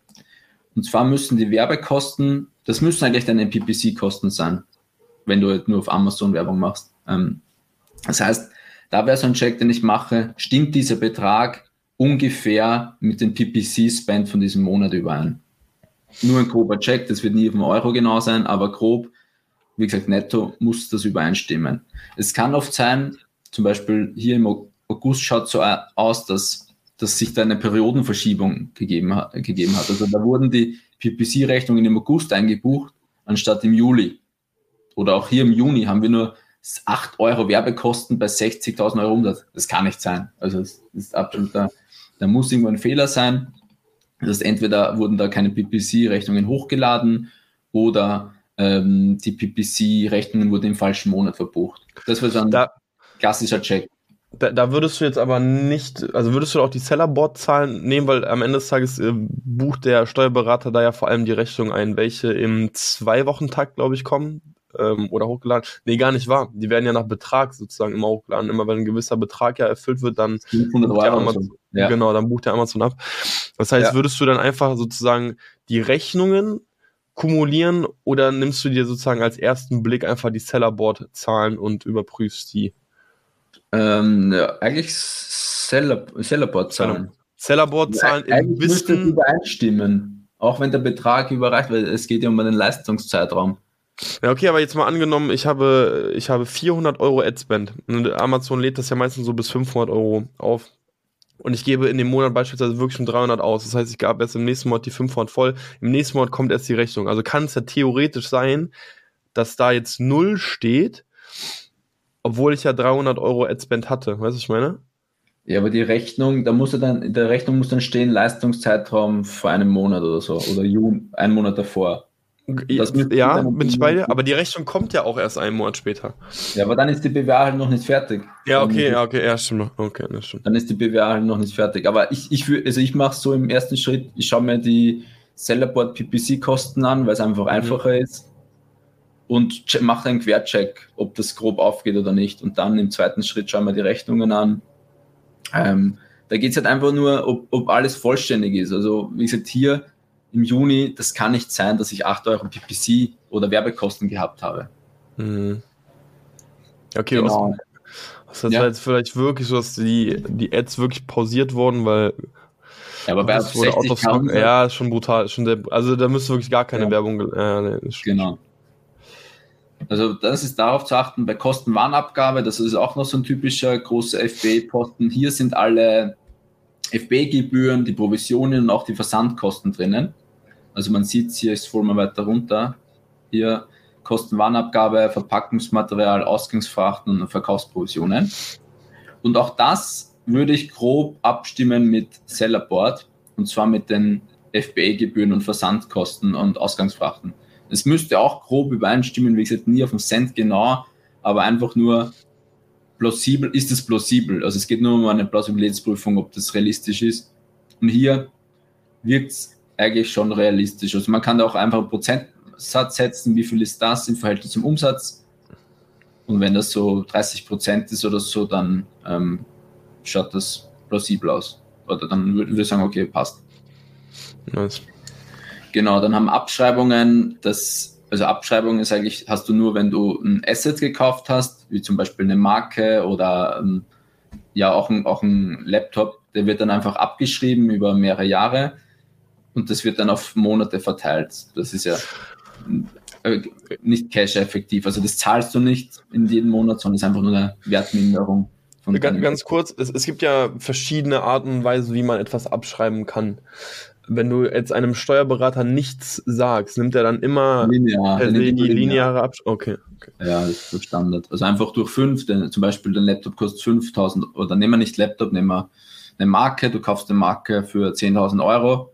Und zwar müssen die Werbekosten, das müssen eigentlich deine PPC-Kosten sein, wenn du nur auf Amazon Werbung machst. Ähm, das heißt, da wäre so ein Check, den ich mache, stimmt dieser Betrag ungefähr mit dem PPC-Spend von diesem Monat überein? Nur ein grober Check, das wird nie auf einen Euro genau sein, aber grob, wie gesagt, netto muss das übereinstimmen. Es kann oft sein, zum Beispiel hier im August schaut so aus, dass, dass sich da eine Periodenverschiebung gegeben gegeben hat. Also da wurden die PPC-Rechnungen im August eingebucht, anstatt im Juli. Oder auch hier im Juni haben wir nur 8 Euro Werbekosten bei 60.000 Euro Umsatz. Das kann nicht sein. Also das ist absolut, da, da muss irgendwo ein Fehler sein. Das heißt, entweder wurden da keine PPC-Rechnungen hochgeladen oder ähm, die PPC-Rechnungen wurden im falschen Monat verbucht. Das war dann da, klassischer Check. Da, da, würdest du jetzt aber nicht, also würdest du auch die Sellerboard-Zahlen nehmen, weil am Ende des Tages äh, bucht der Steuerberater da ja vor allem die Rechnung ein, welche im Zwei-Wochen-Takt, glaube ich, kommen ähm, oder hochgeladen. Nee, gar nicht wahr. Die werden ja nach Betrag sozusagen immer hochgeladen. Immer wenn ein gewisser Betrag ja erfüllt wird, dann bucht der Amazon, ja. genau, dann bucht der Amazon ab. Das heißt, ja. würdest du dann einfach sozusagen die Rechnungen kumulieren oder nimmst du dir sozusagen als ersten Blick einfach die Sellerboard-Zahlen und überprüfst die? Ähm, ja, eigentlich Seller, Sellerboard-Zahlen. Sellerboard-Zahlen ja, im Wissen. übereinstimmen, auch wenn der Betrag überreicht, weil es geht ja um einen Leistungszeitraum. Ja, okay, aber jetzt mal angenommen, ich habe, ich habe 400 Euro Adspend. Amazon lädt das ja meistens so bis 500 Euro auf. und ich gebe in dem Monat beispielsweise wirklich schon 300 aus. Das heißt, ich gab erst im nächsten Monat die 500 voll. Im nächsten Monat kommt erst die Rechnung. Also kann es ja theoretisch sein, dass da jetzt null steht, obwohl ich ja 300 Euro Adspend hatte. Weißt du, was ich meine? Ja, aber die Rechnung, da muss ja dann, in der Rechnung muss dann stehen, Leistungszeitraum vor einem Monat oder so, oder Juni, einen Monat davor. Das ja, bin ich bei dir, aber die Rechnung kommt ja auch erst einen Monat später. Ja, aber dann ist die BWA halt noch nicht fertig. Ja, okay, ja, okay, ja, stimmt. Okay, das stimmt. Dann ist die BWA halt noch nicht fertig. Aber ich, ich also ich mache so im ersten Schritt, ich schaue mir die Sellerboard PPC-Kosten an, weil es einfach mhm. einfacher ist. Und mache einen Quercheck, ob das grob aufgeht oder nicht. Und dann im zweiten Schritt schauen wir die Rechnungen an. Ähm, da geht es halt einfach nur, ob, ob alles vollständig ist. Also, wie gesagt, hier im Juni, das kann nicht sein, dass ich 8 Euro PPC oder Werbekosten gehabt habe. Mhm. Okay, genau. was, was ja. jetzt vielleicht wirklich so, dass die, die Ads wirklich pausiert wurden, weil ja, aber bei wurde Autos, ja, schon brutal, schon der, also da müsste wirklich gar keine ja. Werbung. Äh, nee, genau. Also das ist darauf zu achten, bei Kostenwarnabgabe, das ist auch noch so ein typischer großer FBA-Posten. Hier sind alle FBA-Gebühren, die Provisionen und auch die Versandkosten drinnen. Also man sieht hier, ich scroll mal weiter runter, hier Kostenwarnabgabe, Verpackungsmaterial, Ausgangsfrachten und Verkaufsprovisionen. Und auch das würde ich grob abstimmen mit Sellerboard und zwar mit den FBA-Gebühren und Versandkosten und Ausgangsfrachten. Es müsste auch grob übereinstimmen, wie gesagt, nie auf den Cent genau, aber einfach nur plausibel, ist es plausibel? Also es geht nur um eine Plausibilitätsprüfung, ob das realistisch ist. Und hier wirkt es eigentlich schon realistisch. Also man kann da auch einfach einen Prozentsatz setzen, wie viel ist das im Verhältnis zum Umsatz. Und wenn das so 30 Prozent ist oder so, dann ähm, schaut das plausibel aus. Oder dann würde ich sagen, okay, passt. Nice. Genau, dann haben Abschreibungen, das, also Abschreibung ist eigentlich, hast du nur, wenn du ein Asset gekauft hast, wie zum Beispiel eine Marke oder ähm, ja auch ein, auch ein Laptop, der wird dann einfach abgeschrieben über mehrere Jahre und das wird dann auf Monate verteilt. Das ist ja äh, nicht cash-effektiv. Also das zahlst du nicht in jedem Monat, sondern es ist einfach nur eine Wertminderung. Ganz, ganz kurz, es, es gibt ja verschiedene Arten und Weisen, wie man etwas abschreiben kann wenn du jetzt einem Steuerberater nichts sagst, nimmt er dann immer linear, per se die lineare Abschreibung? Okay, okay. Ja, das ist so Standard. Also einfach durch fünf, denn zum Beispiel dein Laptop kostet 5000 oder nehmen wir nicht Laptop, nehmen wir eine Marke, du kaufst eine Marke für 10.000 Euro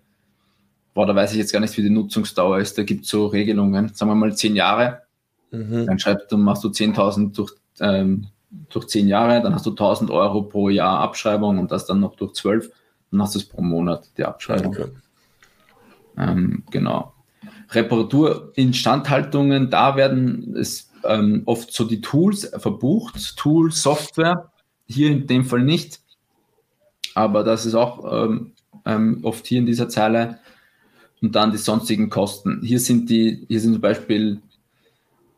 boah, da weiß ich jetzt gar nicht, wie die Nutzungsdauer ist. Da gibt es so Regelungen, sagen wir mal zehn Jahre. Mhm. Dann schreibst du, machst du 10.000 durch, ähm, durch zehn Jahre, dann hast du 1.000 Euro pro Jahr Abschreibung und das dann noch durch zwölf, dann hast es pro Monat, die Abschreibung. Okay. Ähm, genau. Reparaturinstandhaltungen, da werden es ähm, oft so die Tools verbucht, Tool, Software, hier in dem Fall nicht, aber das ist auch ähm, ähm oft hier in dieser Zeile und dann die sonstigen Kosten. Hier sind die, hier sind zum Beispiel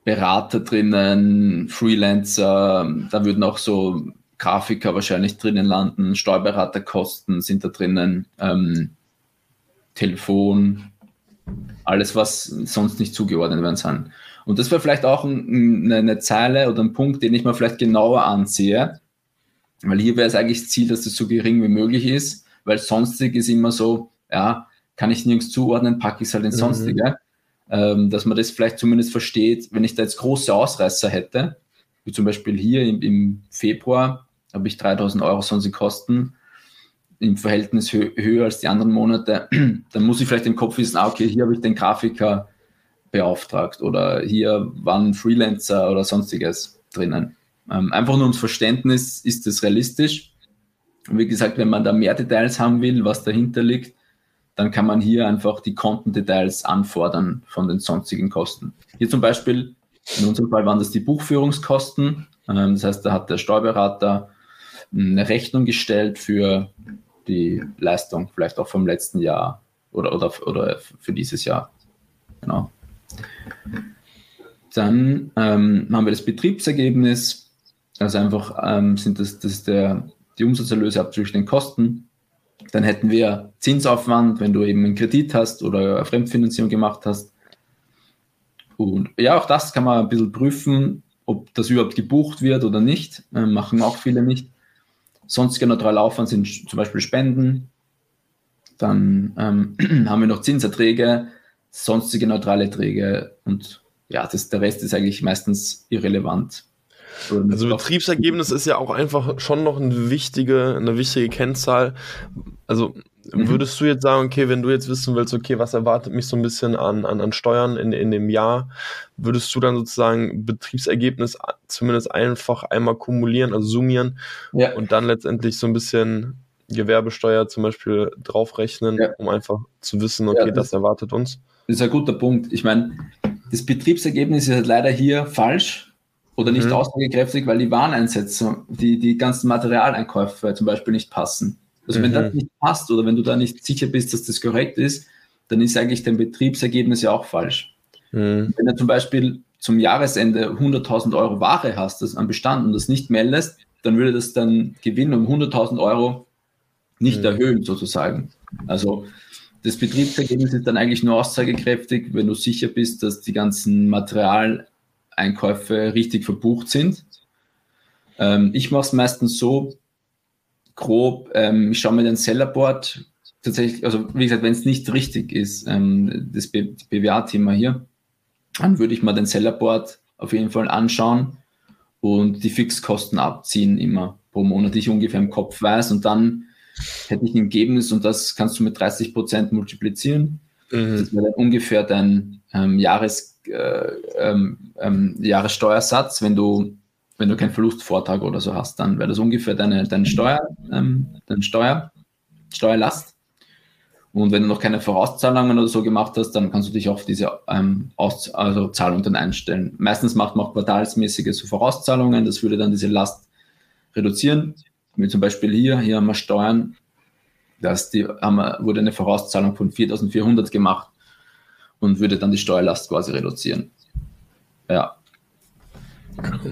Berater drinnen, Freelancer, da würden auch so Grafiker wahrscheinlich drinnen landen, Steuerberaterkosten sind da drinnen, ähm, Telefon, alles, was sonst nicht zugeordnet werden kann. Und das wäre vielleicht auch ein, eine, eine Zeile oder ein Punkt, den ich mir vielleicht genauer ansehe, weil hier wäre es eigentlich das Ziel, dass das so gering wie möglich ist, weil sonstig ist immer so, ja, kann ich nirgends zuordnen, packe ich es halt ins mhm. Sonstige. Ähm, dass man das vielleicht zumindest versteht, wenn ich da jetzt große Ausreißer hätte, wie zum Beispiel hier im, im Februar habe ich 3000 Euro sonstige Kosten im Verhältnis hö höher als die anderen Monate, dann muss ich vielleicht im Kopf wissen, ah, okay, hier habe ich den Grafiker beauftragt oder hier waren Freelancer oder sonstiges drinnen. Ähm, einfach nur ums Verständnis, ist das realistisch? Und wie gesagt, wenn man da mehr Details haben will, was dahinter liegt, dann kann man hier einfach die Kontendetails anfordern von den sonstigen Kosten. Hier zum Beispiel, in unserem Fall waren das die Buchführungskosten. Ähm, das heißt, da hat der Steuerberater eine Rechnung gestellt für die Leistung, vielleicht auch vom letzten Jahr oder, oder, oder für dieses Jahr. Genau. Dann ähm, haben wir das Betriebsergebnis, also einfach ähm, sind das, das der, die Umsatzerlöse abzüglich den Kosten. Dann hätten wir Zinsaufwand, wenn du eben einen Kredit hast oder Fremdfinanzierung gemacht hast. Und ja, auch das kann man ein bisschen prüfen, ob das überhaupt gebucht wird oder nicht. Äh, machen auch viele nicht. Sonstige neutrale Aufwand sind zum Beispiel Spenden. Dann ähm, haben wir noch Zinserträge, sonstige neutrale Träge und ja, das, der Rest ist eigentlich meistens irrelevant. Also Betriebsergebnis ist ja auch einfach schon noch eine wichtige, eine wichtige Kennzahl. Also mhm. würdest du jetzt sagen, okay, wenn du jetzt wissen willst, okay, was erwartet mich so ein bisschen an, an, an Steuern in, in dem Jahr, würdest du dann sozusagen Betriebsergebnis zumindest einfach einmal kumulieren, also summieren ja. und dann letztendlich so ein bisschen Gewerbesteuer zum Beispiel draufrechnen, ja. um einfach zu wissen, okay, ja, das, das, erwartet uns? Das ist ein guter Punkt. Ich meine, das Betriebsergebnis ist halt leider hier falsch oder nicht mhm. aussagekräftig, weil die Wareneinsätze, die, die ganzen Materialeinkäufe zum Beispiel nicht passen. Also mhm. wenn das nicht passt oder wenn du da nicht sicher bist, dass das korrekt ist, dann ist eigentlich dein Betriebsergebnis ja auch falsch. Mhm. Wenn du zum Beispiel zum Jahresende 100.000 Euro Ware hast, das an Bestand und das nicht meldest, dann würde das dann Gewinn um 100.000 Euro nicht mhm. erhöhen sozusagen. Also das Betriebsergebnis ist dann eigentlich nur aussagekräftig, wenn du sicher bist, dass die ganzen Material Einkäufe richtig verbucht sind. Ähm, ich mache es meistens so, grob, ähm, ich schaue mir den Sellerboard tatsächlich, also wie gesagt, wenn es nicht richtig ist, ähm, das BWA-Thema hier, dann würde ich mal den Sellerboard auf jeden Fall anschauen und die Fixkosten abziehen immer pro Monat, die ich ungefähr im Kopf weiß und dann hätte ich ein Ergebnis und das kannst du mit 30 Prozent multiplizieren. Mhm. Das wäre dann ungefähr dein ähm, Jahres äh, ähm, ähm, Jahressteuersatz, wenn du, wenn du keinen Verlustvortrag oder so hast, dann wäre das ungefähr deine, deine Steuer, ähm, deine Steuer, Steuerlast. Und wenn du noch keine Vorauszahlungen oder so gemacht hast, dann kannst du dich auf diese ähm, Aus also Zahlung dann einstellen. Meistens macht man auch quartalsmäßige so Vorauszahlungen, das würde dann diese Last reduzieren. Wie zum Beispiel hier, hier haben wir Steuern, wir, wurde eine Vorauszahlung von 4400 gemacht und würde dann die Steuerlast quasi reduzieren. Ja.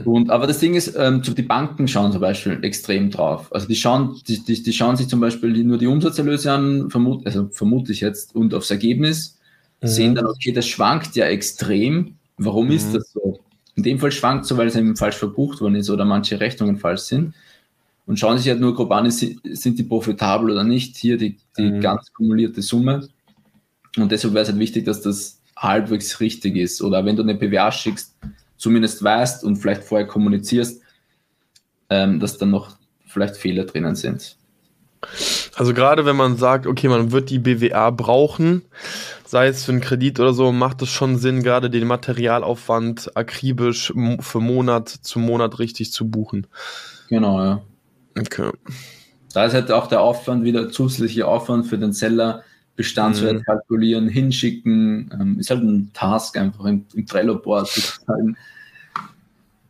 Und, aber das Ding ist, ähm, die Banken schauen zum Beispiel extrem drauf. Also die schauen, die, die, die schauen sich zum Beispiel nur die Umsatzerlöse an, vermut, also vermute ich jetzt, und aufs Ergebnis, mhm. sehen dann, okay, das schwankt ja extrem. Warum mhm. ist das so? In dem Fall schwankt so, weil es eben falsch verbucht worden ist oder manche Rechnungen falsch sind. Und schauen sich halt nur grob an, sind die profitabel oder nicht. Hier die, die mhm. ganz kumulierte Summe. Und deshalb wäre es halt wichtig, dass das halbwegs richtig ist. Oder wenn du eine PWA schickst, zumindest weißt und vielleicht vorher kommunizierst, ähm, dass dann noch vielleicht Fehler drinnen sind. Also gerade wenn man sagt, okay, man wird die BWA brauchen, sei es für einen Kredit oder so, macht es schon Sinn, gerade den Materialaufwand akribisch für Monat zu Monat richtig zu buchen. Genau, ja. Okay. Da ist halt auch der Aufwand wieder zusätzlicher Aufwand für den Seller, Bestandswert mhm. kalkulieren, hinschicken. Ähm, ist halt ein Task einfach im, im Trello-Board sozusagen.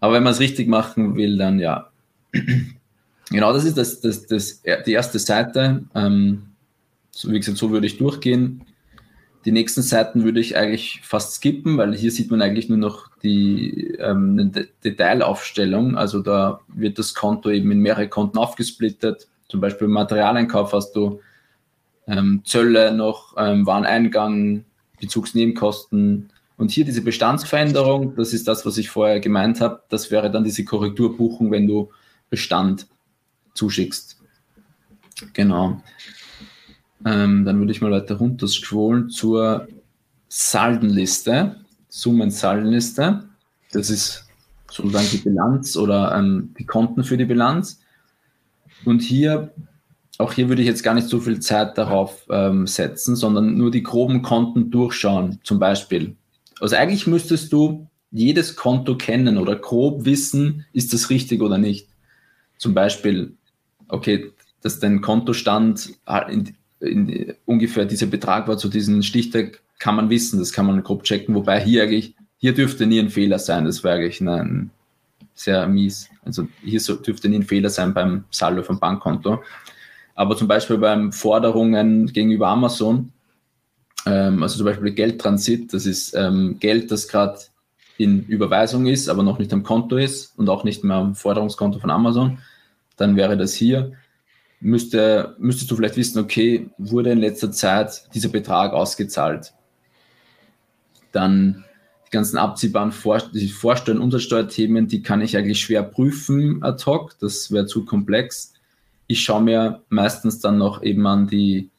Aber wenn man es richtig machen will, dann ja. genau, das ist das, das, das, die erste Seite. Ähm, so, wie gesagt, so würde ich durchgehen. Die nächsten Seiten würde ich eigentlich fast skippen, weil hier sieht man eigentlich nur noch die ähm, eine Detailaufstellung. Also da wird das Konto eben in mehrere Konten aufgesplittet. Zum Beispiel im Materialeinkauf hast du ähm, Zölle noch, ähm, Wareneingang, Bezugsnebenkosten. Und hier diese Bestandsveränderung, das ist das, was ich vorher gemeint habe, das wäre dann diese Korrekturbuchung, wenn du Bestand zuschickst. Genau. Ähm, dann würde ich mal weiter runter scrollen zur Saldenliste, Summensaldenliste. Das ist sozusagen die Bilanz oder ähm, die Konten für die Bilanz. Und hier auch hier würde ich jetzt gar nicht so viel Zeit darauf ähm, setzen, sondern nur die groben Konten durchschauen, zum Beispiel. Also eigentlich müsstest du jedes Konto kennen oder grob wissen, ist das richtig oder nicht. Zum Beispiel, okay, dass dein Kontostand in, in, ungefähr dieser Betrag war zu diesem Stichtag, kann man wissen, das kann man grob checken, wobei hier eigentlich, hier dürfte nie ein Fehler sein, das wäre eigentlich ein, sehr mies. Also hier so, dürfte nie ein Fehler sein beim Saldo vom Bankkonto. Aber zum Beispiel beim Forderungen gegenüber Amazon, ähm, also zum Beispiel Geldtransit, das ist ähm, Geld, das gerade in Überweisung ist, aber noch nicht am Konto ist und auch nicht mehr am Forderungskonto von Amazon, dann wäre das hier. Müsste, müsstest du vielleicht wissen, okay, wurde in letzter Zeit dieser Betrag ausgezahlt? Dann die ganzen abziehbaren Vor die Vorsteuern, Umsatzsteuerthemen, die kann ich eigentlich schwer prüfen ad hoc, das wäre zu komplex ich schaue mir meistens dann noch eben an die,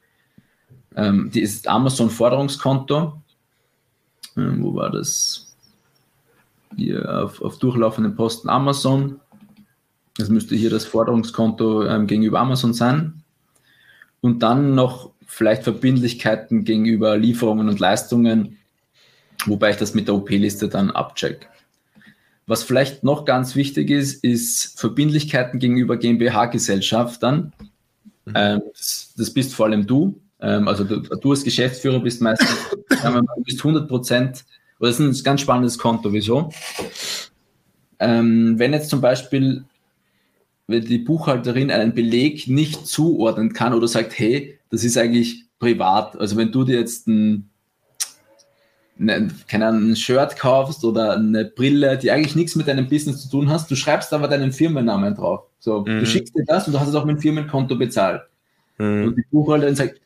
ähm, die ist Amazon Forderungskonto. Ähm, wo war das? Hier auf, auf durchlaufenden Posten Amazon. Das müsste hier das Forderungskonto ähm, gegenüber Amazon sein. Und dann noch vielleicht Verbindlichkeiten gegenüber Lieferungen und Leistungen, wobei ich das mit der OP-Liste dann abcheck. Was vielleicht noch ganz wichtig ist, ist Verbindlichkeiten gegenüber GmbH-Gesellschaftern. Mhm. Ähm, das, das, bist vor allem du. Ähm, also du, du, als Geschäftsführer bist meistens, du bist 100 Prozent, oder das ist ein ganz spannendes Konto. Wieso? Ähm, wenn jetzt zum Beispiel die Buchhalterin einen Beleg nicht zuordnen kann oder sagt, hey, das ist eigentlich privat. Also wenn du dir jetzt ein keine Ahnung, ein Shirt kaufst oder eine Brille, die eigentlich nichts mit deinem Business zu tun hast, du schreibst aber deinen Firmennamen drauf. So, mhm. du schickst dir das und du hast es auch mit dem Firmenkonto bezahlt. Mhm. Und die Buchhalterin sagt,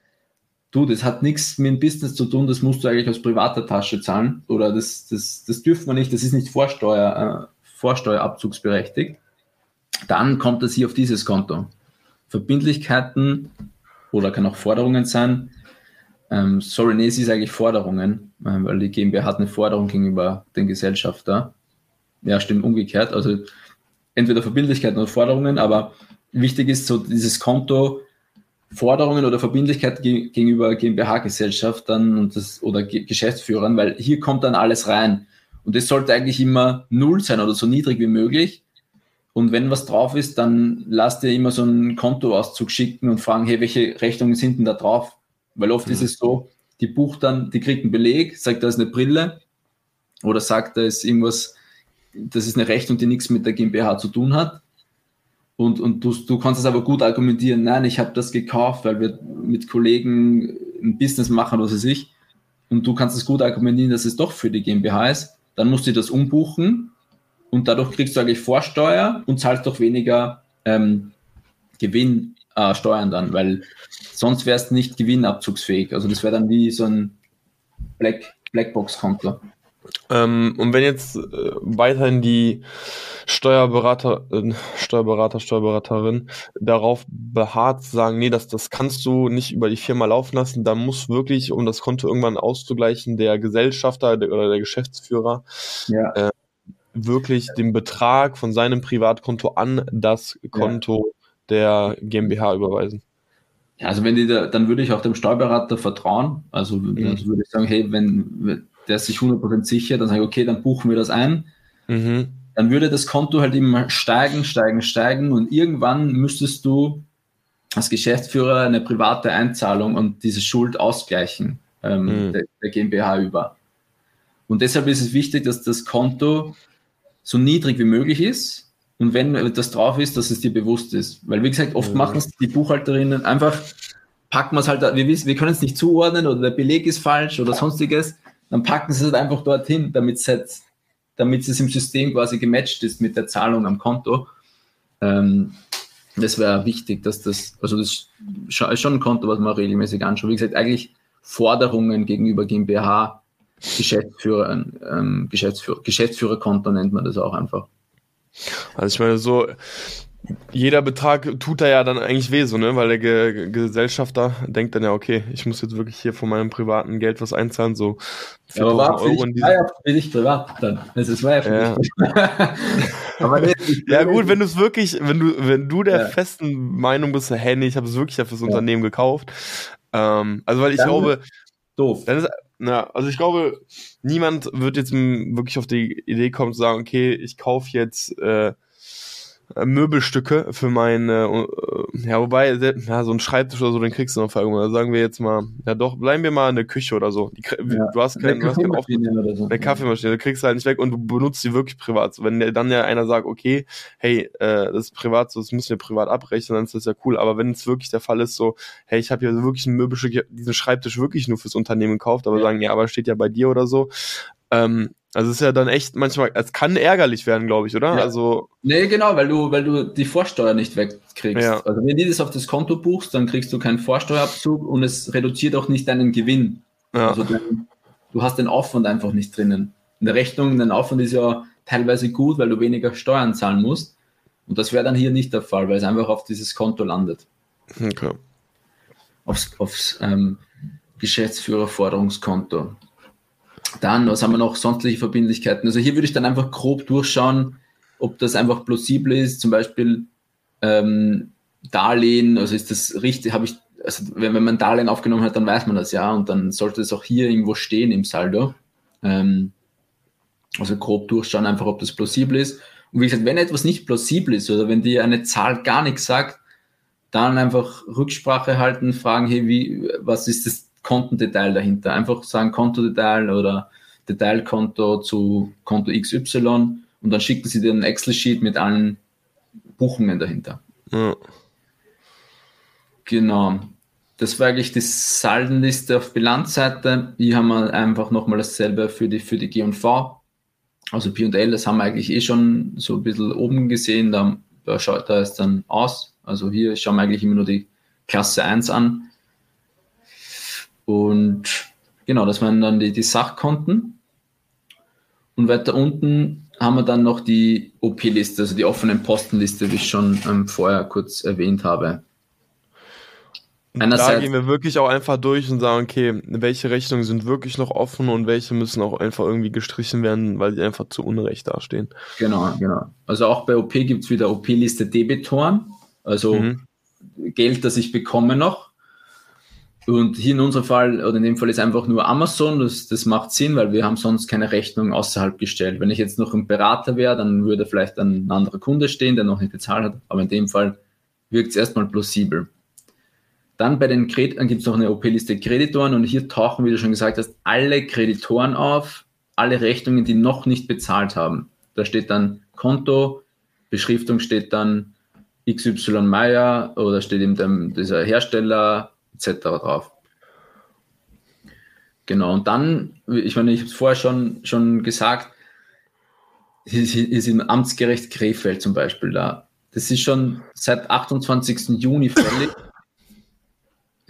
du, das hat nichts mit dem Business zu tun, das musst du eigentlich aus privater Tasche zahlen oder das, das, das dürfen wir nicht, das ist nicht Vorsteuer, äh, Vorsteuerabzugsberechtigt. Dann kommt das hier auf dieses Konto. Verbindlichkeiten oder kann auch Forderungen sein, ähm, sorry, nee, es ist eigentlich Forderungen, äh, weil die GmbH hat eine Forderung gegenüber den Gesellschafter. Ja, stimmt umgekehrt. Also entweder Verbindlichkeiten oder Forderungen, aber wichtig ist so dieses Konto Forderungen oder Verbindlichkeiten gegenüber GmbH-Gesellschaftern und das, oder G Geschäftsführern, weil hier kommt dann alles rein. Und es sollte eigentlich immer null sein oder so niedrig wie möglich. Und wenn was drauf ist, dann lasst ihr immer so einen Kontoauszug schicken und fragen, hey, welche Rechnungen sind denn da drauf? Weil oft mhm. ist es so, die bucht dann, die kriegt einen Beleg, sagt, da ist eine Brille oder sagt, da ist irgendwas, das ist eine Rechnung, die nichts mit der GmbH zu tun hat. Und, und du, du kannst es aber gut argumentieren, nein, ich habe das gekauft, weil wir mit Kollegen ein Business machen, was weiß ich. Und du kannst es gut argumentieren, dass es doch für die GmbH ist. Dann musst du das umbuchen und dadurch kriegst du eigentlich Vorsteuer und zahlst doch weniger ähm, Gewinn äh, dann, weil sonst wäre es nicht gewinnabzugsfähig. Also das wäre dann wie so ein Black, Blackbox-Konto. Ähm, und wenn jetzt äh, weiterhin die Steuerberater, äh, Steuerberater, Steuerberaterin darauf beharrt, sagen, nee, das, das kannst du nicht über die Firma laufen lassen, dann muss wirklich, um das Konto irgendwann auszugleichen, der Gesellschafter der, oder der Geschäftsführer ja. äh, wirklich den Betrag von seinem Privatkonto an das Konto der GmbH überweisen. Ja, also wenn die da, dann würde ich auch dem Steuerberater vertrauen. Also, mhm. also würde ich sagen, hey, wenn der ist sich 100% sicher, dann sage ich, okay, dann buchen wir das ein. Mhm. Dann würde das Konto halt immer steigen, steigen, steigen und irgendwann müsstest du als Geschäftsführer eine private Einzahlung und diese Schuld ausgleichen ähm, mhm. der, der GmbH über. Und deshalb ist es wichtig, dass das Konto so niedrig wie möglich ist, und wenn das drauf ist, dass es dir bewusst ist. Weil, wie gesagt, oft mhm. machen es die Buchhalterinnen einfach, packen wir es halt, wir wissen, wir können es nicht zuordnen oder der Beleg ist falsch oder sonstiges, dann packen sie es einfach dorthin, damit es halt, damit es im System quasi gematcht ist mit der Zahlung am Konto. Ähm, das wäre wichtig, dass das, also das ist schon ein Konto, was man regelmäßig anschaut. Wie gesagt, eigentlich Forderungen gegenüber GmbH, Geschäftsführer, ähm, Geschäftsführer, Geschäftsführerkonto nennt man das auch einfach. Also ich meine, so jeder Betrag tut da ja dann eigentlich weh, so, ne? Weil der Ge Gesellschafter denkt dann ja, okay, ich muss jetzt wirklich hier von meinem privaten Geld was einzahlen, so 4000 ja, aber Euro. Für dich, war ja für dich privat dann. Das ist, war ja für ja. dich aber nee, ja gut, wenn du es wirklich, wenn du, wenn du der ja. festen Meinung bist, hey, nee, ich habe es wirklich ja fürs ja. Unternehmen gekauft. Ähm, also weil ich dann glaube, doof. Dann ist, na, also ich glaube, niemand wird jetzt wirklich auf die Idee kommen zu sagen, okay, ich kaufe jetzt äh, Möbelstücke für meine, äh, ja, wobei, ja, so ein Schreibtisch oder so, den kriegst du noch irgendwann. Also sagen wir jetzt mal, ja doch, bleiben wir mal in der Küche oder so. Die, ja, du hast keine, Kaffeemaschine oder so. Eine Kaffeemaschine, du kriegst halt nicht weg und du benutzt sie wirklich privat. Wenn dann ja einer sagt, okay, hey, äh, das ist privat, so, das müssen wir privat abrechnen, dann ist das ja cool. Aber wenn es wirklich der Fall ist, so, hey, ich habe hier wirklich ein Möbelstück, diesen Schreibtisch wirklich nur fürs Unternehmen gekauft, aber ja. sagen, ja, aber steht ja bei dir oder so, ähm, also es ist ja dann echt manchmal, es kann ärgerlich werden, glaube ich, oder? Ja. Also nee, genau, weil du, weil du die Vorsteuer nicht wegkriegst. Ja. Also wenn du das auf das Konto buchst, dann kriegst du keinen Vorsteuerabzug und es reduziert auch nicht deinen Gewinn. Ja. Also dein, du hast den Aufwand einfach nicht drinnen. In der Rechnung, dein Aufwand ist ja teilweise gut, weil du weniger Steuern zahlen musst. Und das wäre dann hier nicht der Fall, weil es einfach auf dieses Konto landet. Okay. Aufs, aufs ähm, Geschäftsführerforderungskonto. Dann, was haben wir noch? Sonstliche Verbindlichkeiten. Also hier würde ich dann einfach grob durchschauen, ob das einfach plausibel ist. Zum Beispiel ähm, Darlehen, also ist das richtig, habe ich, also wenn, wenn man Darlehen aufgenommen hat, dann weiß man das ja und dann sollte es auch hier irgendwo stehen im Saldo. Ähm, also grob durchschauen, einfach ob das plausibel ist. Und wie gesagt, wenn etwas nicht plausibel ist oder wenn dir eine Zahl gar nichts sagt, dann einfach Rücksprache halten, fragen, hey, wie, was ist das Kontendetail dahinter? Einfach sagen Kontodetail oder Detailkonto zu Konto XY und dann schicken sie dir ein Excel-Sheet mit allen Buchungen dahinter. Ja. Genau. Das war eigentlich die Saldenliste auf Bilanzseite. Hier haben wir einfach nochmal dasselbe für die, für die G&V. Also P&L, das haben wir eigentlich eh schon so ein bisschen oben gesehen. Da, da schaut da es dann aus. Also hier schauen wir eigentlich immer nur die Klasse 1 an. Und genau, das waren dann die, die Sachkonten. Und weiter unten haben wir dann noch die OP-Liste, also die offenen Postenliste, wie ich schon ähm, vorher kurz erwähnt habe. Einerseits, da gehen wir wirklich auch einfach durch und sagen, okay, welche Rechnungen sind wirklich noch offen und welche müssen auch einfach irgendwie gestrichen werden, weil die einfach zu Unrecht dastehen. Genau, genau. Also auch bei OP gibt es wieder OP-Liste Debitoren, also mhm. Geld, das ich bekomme noch. Und hier in unserem Fall, oder in dem Fall ist einfach nur Amazon, das, das macht Sinn, weil wir haben sonst keine Rechnung außerhalb gestellt. Wenn ich jetzt noch ein Berater wäre, dann würde vielleicht ein anderer Kunde stehen, der noch nicht bezahlt hat. Aber in dem Fall wirkt es erstmal plausibel. Dann bei den Kreditoren gibt es noch eine OP-Liste Kreditoren und hier tauchen, wie du schon gesagt hast, alle Kreditoren auf, alle Rechnungen, die noch nicht bezahlt haben. Da steht dann Konto, Beschriftung steht dann XY Meier oder steht eben dem, dieser Hersteller etc. drauf. Genau, und dann, ich meine, ich habe es vorher schon, schon gesagt, ist, ist im Amtsgericht Krefeld zum Beispiel da. Das ist schon seit 28. Juni fällig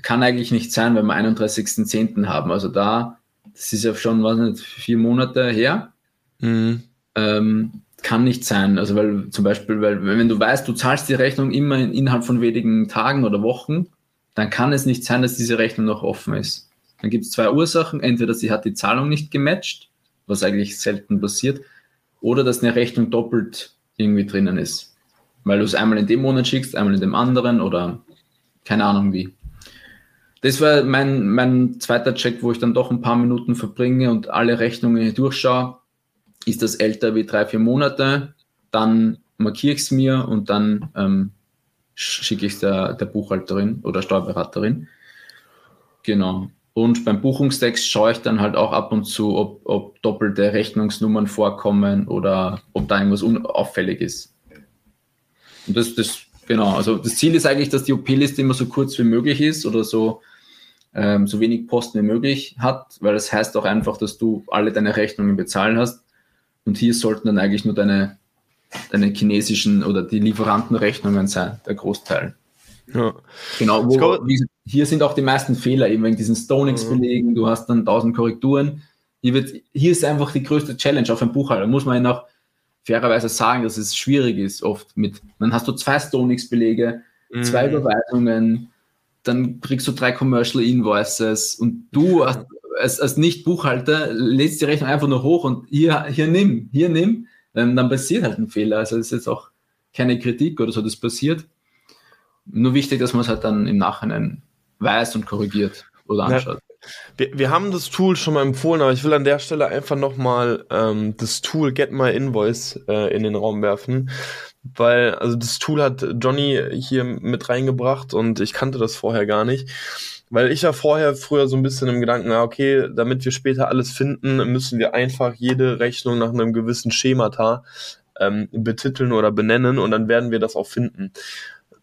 kann eigentlich nicht sein, wenn wir 31.10. haben. Also da, das ist ja schon, was nicht, vier Monate her. Mhm. Ähm, kann nicht sein. Also weil zum Beispiel, weil wenn du weißt, du zahlst die Rechnung immer in, innerhalb von wenigen Tagen oder Wochen, dann kann es nicht sein, dass diese Rechnung noch offen ist. Dann gibt es zwei Ursachen. Entweder sie hat die Zahlung nicht gematcht, was eigentlich selten passiert, oder dass eine Rechnung doppelt irgendwie drinnen ist. Weil du es einmal in dem Monat schickst, einmal in dem anderen oder keine Ahnung wie das war mein, mein zweiter Check, wo ich dann doch ein paar Minuten verbringe und alle Rechnungen durchschaue. Ist das älter wie drei, vier Monate? Dann markiere ich es mir und dann ähm, schicke ich es der, der Buchhalterin oder Steuerberaterin. Genau. Und beim Buchungstext schaue ich dann halt auch ab und zu, ob, ob doppelte Rechnungsnummern vorkommen oder ob da irgendwas unauffällig ist. Und das, das Genau, also das Ziel ist eigentlich, dass die OP-Liste immer so kurz wie möglich ist oder so, ähm, so wenig Posten wie möglich hat, weil das heißt auch einfach, dass du alle deine Rechnungen bezahlen hast. Und hier sollten dann eigentlich nur deine, deine chinesischen oder die Lieferantenrechnungen sein, der Großteil. Ja. Genau, wo, glaube, hier sind auch die meisten Fehler, eben wegen diesen Stonex-Belegen, du hast dann tausend Korrekturen. Hier, wird, hier ist einfach die größte Challenge auf einem Buchhalter. Muss man ja noch fairerweise sagen, dass es schwierig ist, oft mit, dann hast du zwei Stonix-Belege, mhm. zwei Überweisungen, dann kriegst du drei Commercial Invoices und du als, als, als Nicht-Buchhalter lädst die Rechnung einfach nur hoch und hier, hier nimm, hier nimm, ähm, dann passiert halt ein Fehler. Also das ist jetzt auch keine Kritik oder so, das passiert. Nur wichtig, dass man es halt dann im Nachhinein weiß und korrigiert oder anschaut. Wir, wir haben das Tool schon mal empfohlen, aber ich will an der Stelle einfach nochmal ähm, das Tool Get My Invoice äh, in den Raum werfen. Weil, also das Tool hat Johnny hier mit reingebracht und ich kannte das vorher gar nicht. Weil ich ja vorher früher so ein bisschen im Gedanken, ja, okay, damit wir später alles finden, müssen wir einfach jede Rechnung nach einem gewissen Schemata ähm, betiteln oder benennen und dann werden wir das auch finden.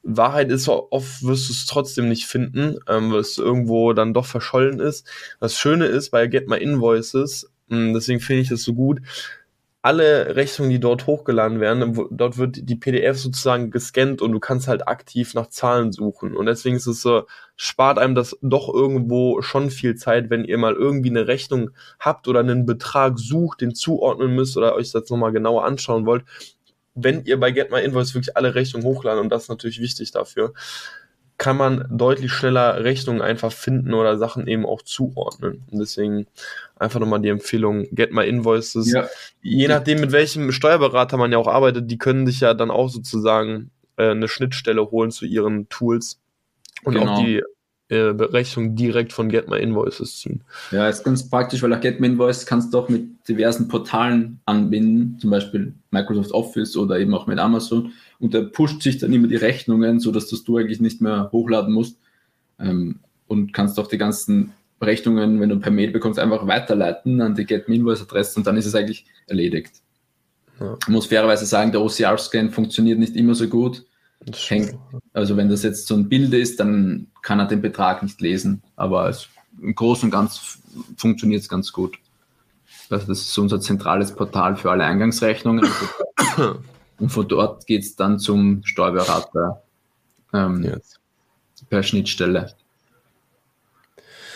Wahrheit ist, oft wirst du es trotzdem nicht finden, ähm, weil es irgendwo dann doch verschollen ist. Das Schöne ist bei Get My Invoices, mh, hm, deswegen finde ich das so gut, alle Rechnungen, die dort hochgeladen werden, dort wird die PDF sozusagen gescannt und du kannst halt aktiv nach Zahlen suchen. Und deswegen ist es so, spart einem das doch irgendwo schon viel Zeit, wenn ihr mal irgendwie eine Rechnung habt oder einen Betrag sucht, den zuordnen müsst oder euch das nochmal genauer anschauen wollt wenn ihr bei Get My Invoice wirklich alle Rechnungen hochladen, und das ist natürlich wichtig dafür, kann man deutlich schneller Rechnungen einfach finden oder Sachen eben auch zuordnen. Und deswegen einfach nochmal die Empfehlung, Get My Invoices. Ja. Je nachdem, mit welchem Steuerberater man ja auch arbeitet, die können sich ja dann auch sozusagen äh, eine Schnittstelle holen zu ihren Tools und genau. auch die äh, Berechnung direkt von Get My Invoices ziehen. Ja, ist ganz praktisch, weil auch Get My Invoice kannst du auch mit diversen Portalen anbinden, zum Beispiel Microsoft Office oder eben auch mit Amazon. Und der pusht sich dann immer die Rechnungen, sodass das du eigentlich nicht mehr hochladen musst. Ähm, und kannst auch die ganzen Rechnungen, wenn du per Mail bekommst, einfach weiterleiten an die Get My Invoice Adresse und dann ist es eigentlich erledigt. Ja. Ich muss fairerweise sagen, der OCR-Scan funktioniert nicht immer so gut. Hängt, also wenn das jetzt so ein Bild ist, dann kann er den Betrag nicht lesen. Aber es, im Großen und Ganzen funktioniert es ganz gut. Also das ist unser zentrales Portal für alle Eingangsrechnungen. und von dort geht es dann zum Steuerberater ähm, yes. per Schnittstelle.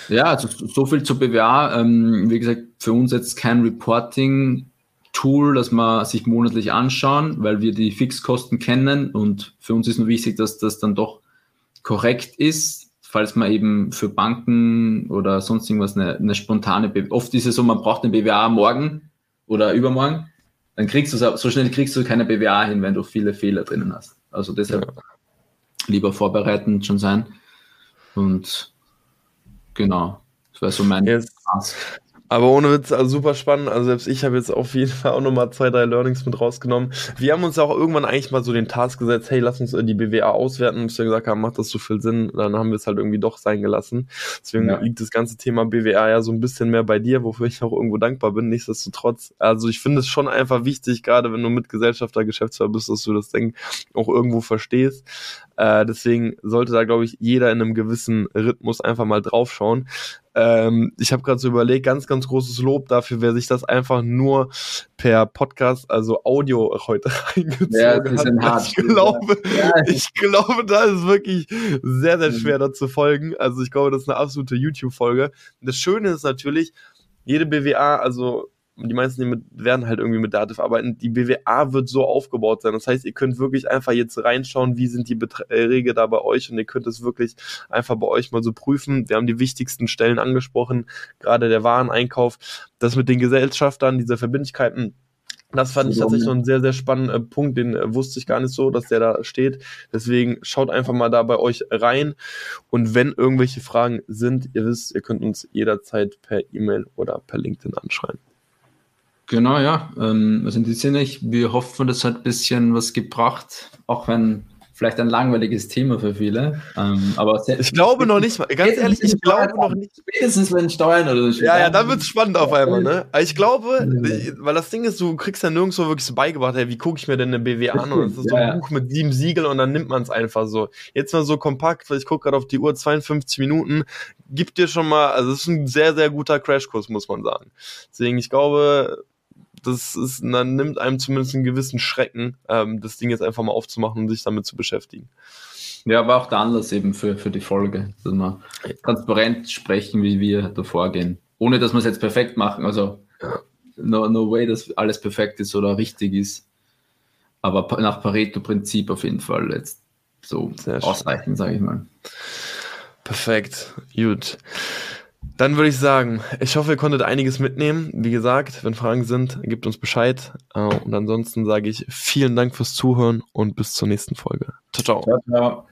Ja, also so viel zur BWA. Ähm, wie gesagt, für uns jetzt kein Reporting Tool, das wir sich monatlich anschauen, weil wir die Fixkosten kennen und für uns ist nur wichtig, dass das dann doch korrekt ist, falls man eben für Banken oder sonst irgendwas eine, eine spontane, Be oft ist es so, man braucht eine BWA morgen oder übermorgen, dann kriegst du so schnell kriegst du keine BWA hin, wenn du viele Fehler drinnen hast. Also deshalb ja. lieber vorbereitend schon sein und genau, das wäre so mein yes. Aber ohne Witz, also super spannend. Also selbst ich habe jetzt auf jeden Fall auch nochmal zwei, drei Learnings mit rausgenommen. Wir haben uns auch irgendwann eigentlich mal so den Task gesetzt, hey, lass uns die BWA auswerten, bis wir gesagt haben, macht das so viel Sinn. Dann haben wir es halt irgendwie doch sein gelassen. Deswegen ja. liegt das ganze Thema BWA ja so ein bisschen mehr bei dir, wofür ich auch irgendwo dankbar bin. Nichtsdestotrotz, also ich finde es schon einfach wichtig, gerade wenn du mit Gesellschafter, Geschäftsführer bist, dass du das Ding auch irgendwo verstehst. Äh, deswegen sollte da, glaube ich, jeder in einem gewissen Rhythmus einfach mal draufschauen. Ähm, ich habe gerade so überlegt, ganz, ganz großes Lob dafür, wer sich das einfach nur per Podcast, also Audio heute reingezogen ja, das hat. Hart. Ich glaube, ja. ich glaube, da ist wirklich sehr, sehr mhm. schwer da zu folgen. Also ich glaube, das ist eine absolute YouTube-Folge. Das Schöne ist natürlich, jede BWA, also die meisten die mit, werden halt irgendwie mit Dativ arbeiten. Die BWA wird so aufgebaut sein. Das heißt, ihr könnt wirklich einfach jetzt reinschauen, wie sind die Beträge da bei euch und ihr könnt es wirklich einfach bei euch mal so prüfen. Wir haben die wichtigsten Stellen angesprochen, gerade der Wareneinkauf, das mit den Gesellschaftern, diese Verbindlichkeiten. Das fand ich tatsächlich noch einen sehr, sehr spannenden Punkt, den äh, wusste ich gar nicht so, dass der da steht. Deswegen schaut einfach mal da bei euch rein. Und wenn irgendwelche Fragen sind, ihr wisst, ihr könnt uns jederzeit per E-Mail oder per LinkedIn anschreiben. Genau, ja. Ähm, also in diesem Sinne, wir hoffen, das hat ein bisschen was gebracht, auch wenn vielleicht ein langweiliges Thema für viele. Ähm, aber ich glaube noch nicht, ganz ehrlich, ich glaube noch nicht. Spätestens wenn Steuern oder so. Ja, ja, dann wird es spannend auf einmal, ne? Ich glaube, weil das Ding ist, du kriegst ja nirgendwo wirklich so beigebracht, hey, wie gucke ich mir denn eine BW an? Und das ist so ein Buch mit sieben Siegeln und dann nimmt man es einfach so. Jetzt mal so kompakt, weil ich gucke gerade auf die Uhr, 52 Minuten, gibt dir schon mal, also es ist ein sehr, sehr guter Crashkurs, muss man sagen. Deswegen, ich glaube, das ist, dann nimmt einem zumindest einen gewissen Schrecken, ähm, das Ding jetzt einfach mal aufzumachen und sich damit zu beschäftigen. Ja, aber auch der Anlass eben für, für die Folge, dass wir transparent sprechen, wie wir da vorgehen. Ohne dass wir es jetzt perfekt machen. Also no, no way, dass alles perfekt ist oder richtig ist. Aber nach Pareto-Prinzip auf jeden Fall jetzt so ausreichend, sage ich mal. Perfekt, gut. Dann würde ich sagen, ich hoffe, ihr konntet einiges mitnehmen. Wie gesagt, wenn Fragen sind, gebt uns Bescheid. Äh, und ansonsten sage ich vielen Dank fürs Zuhören und bis zur nächsten Folge. Ciao, ciao. ciao, ciao.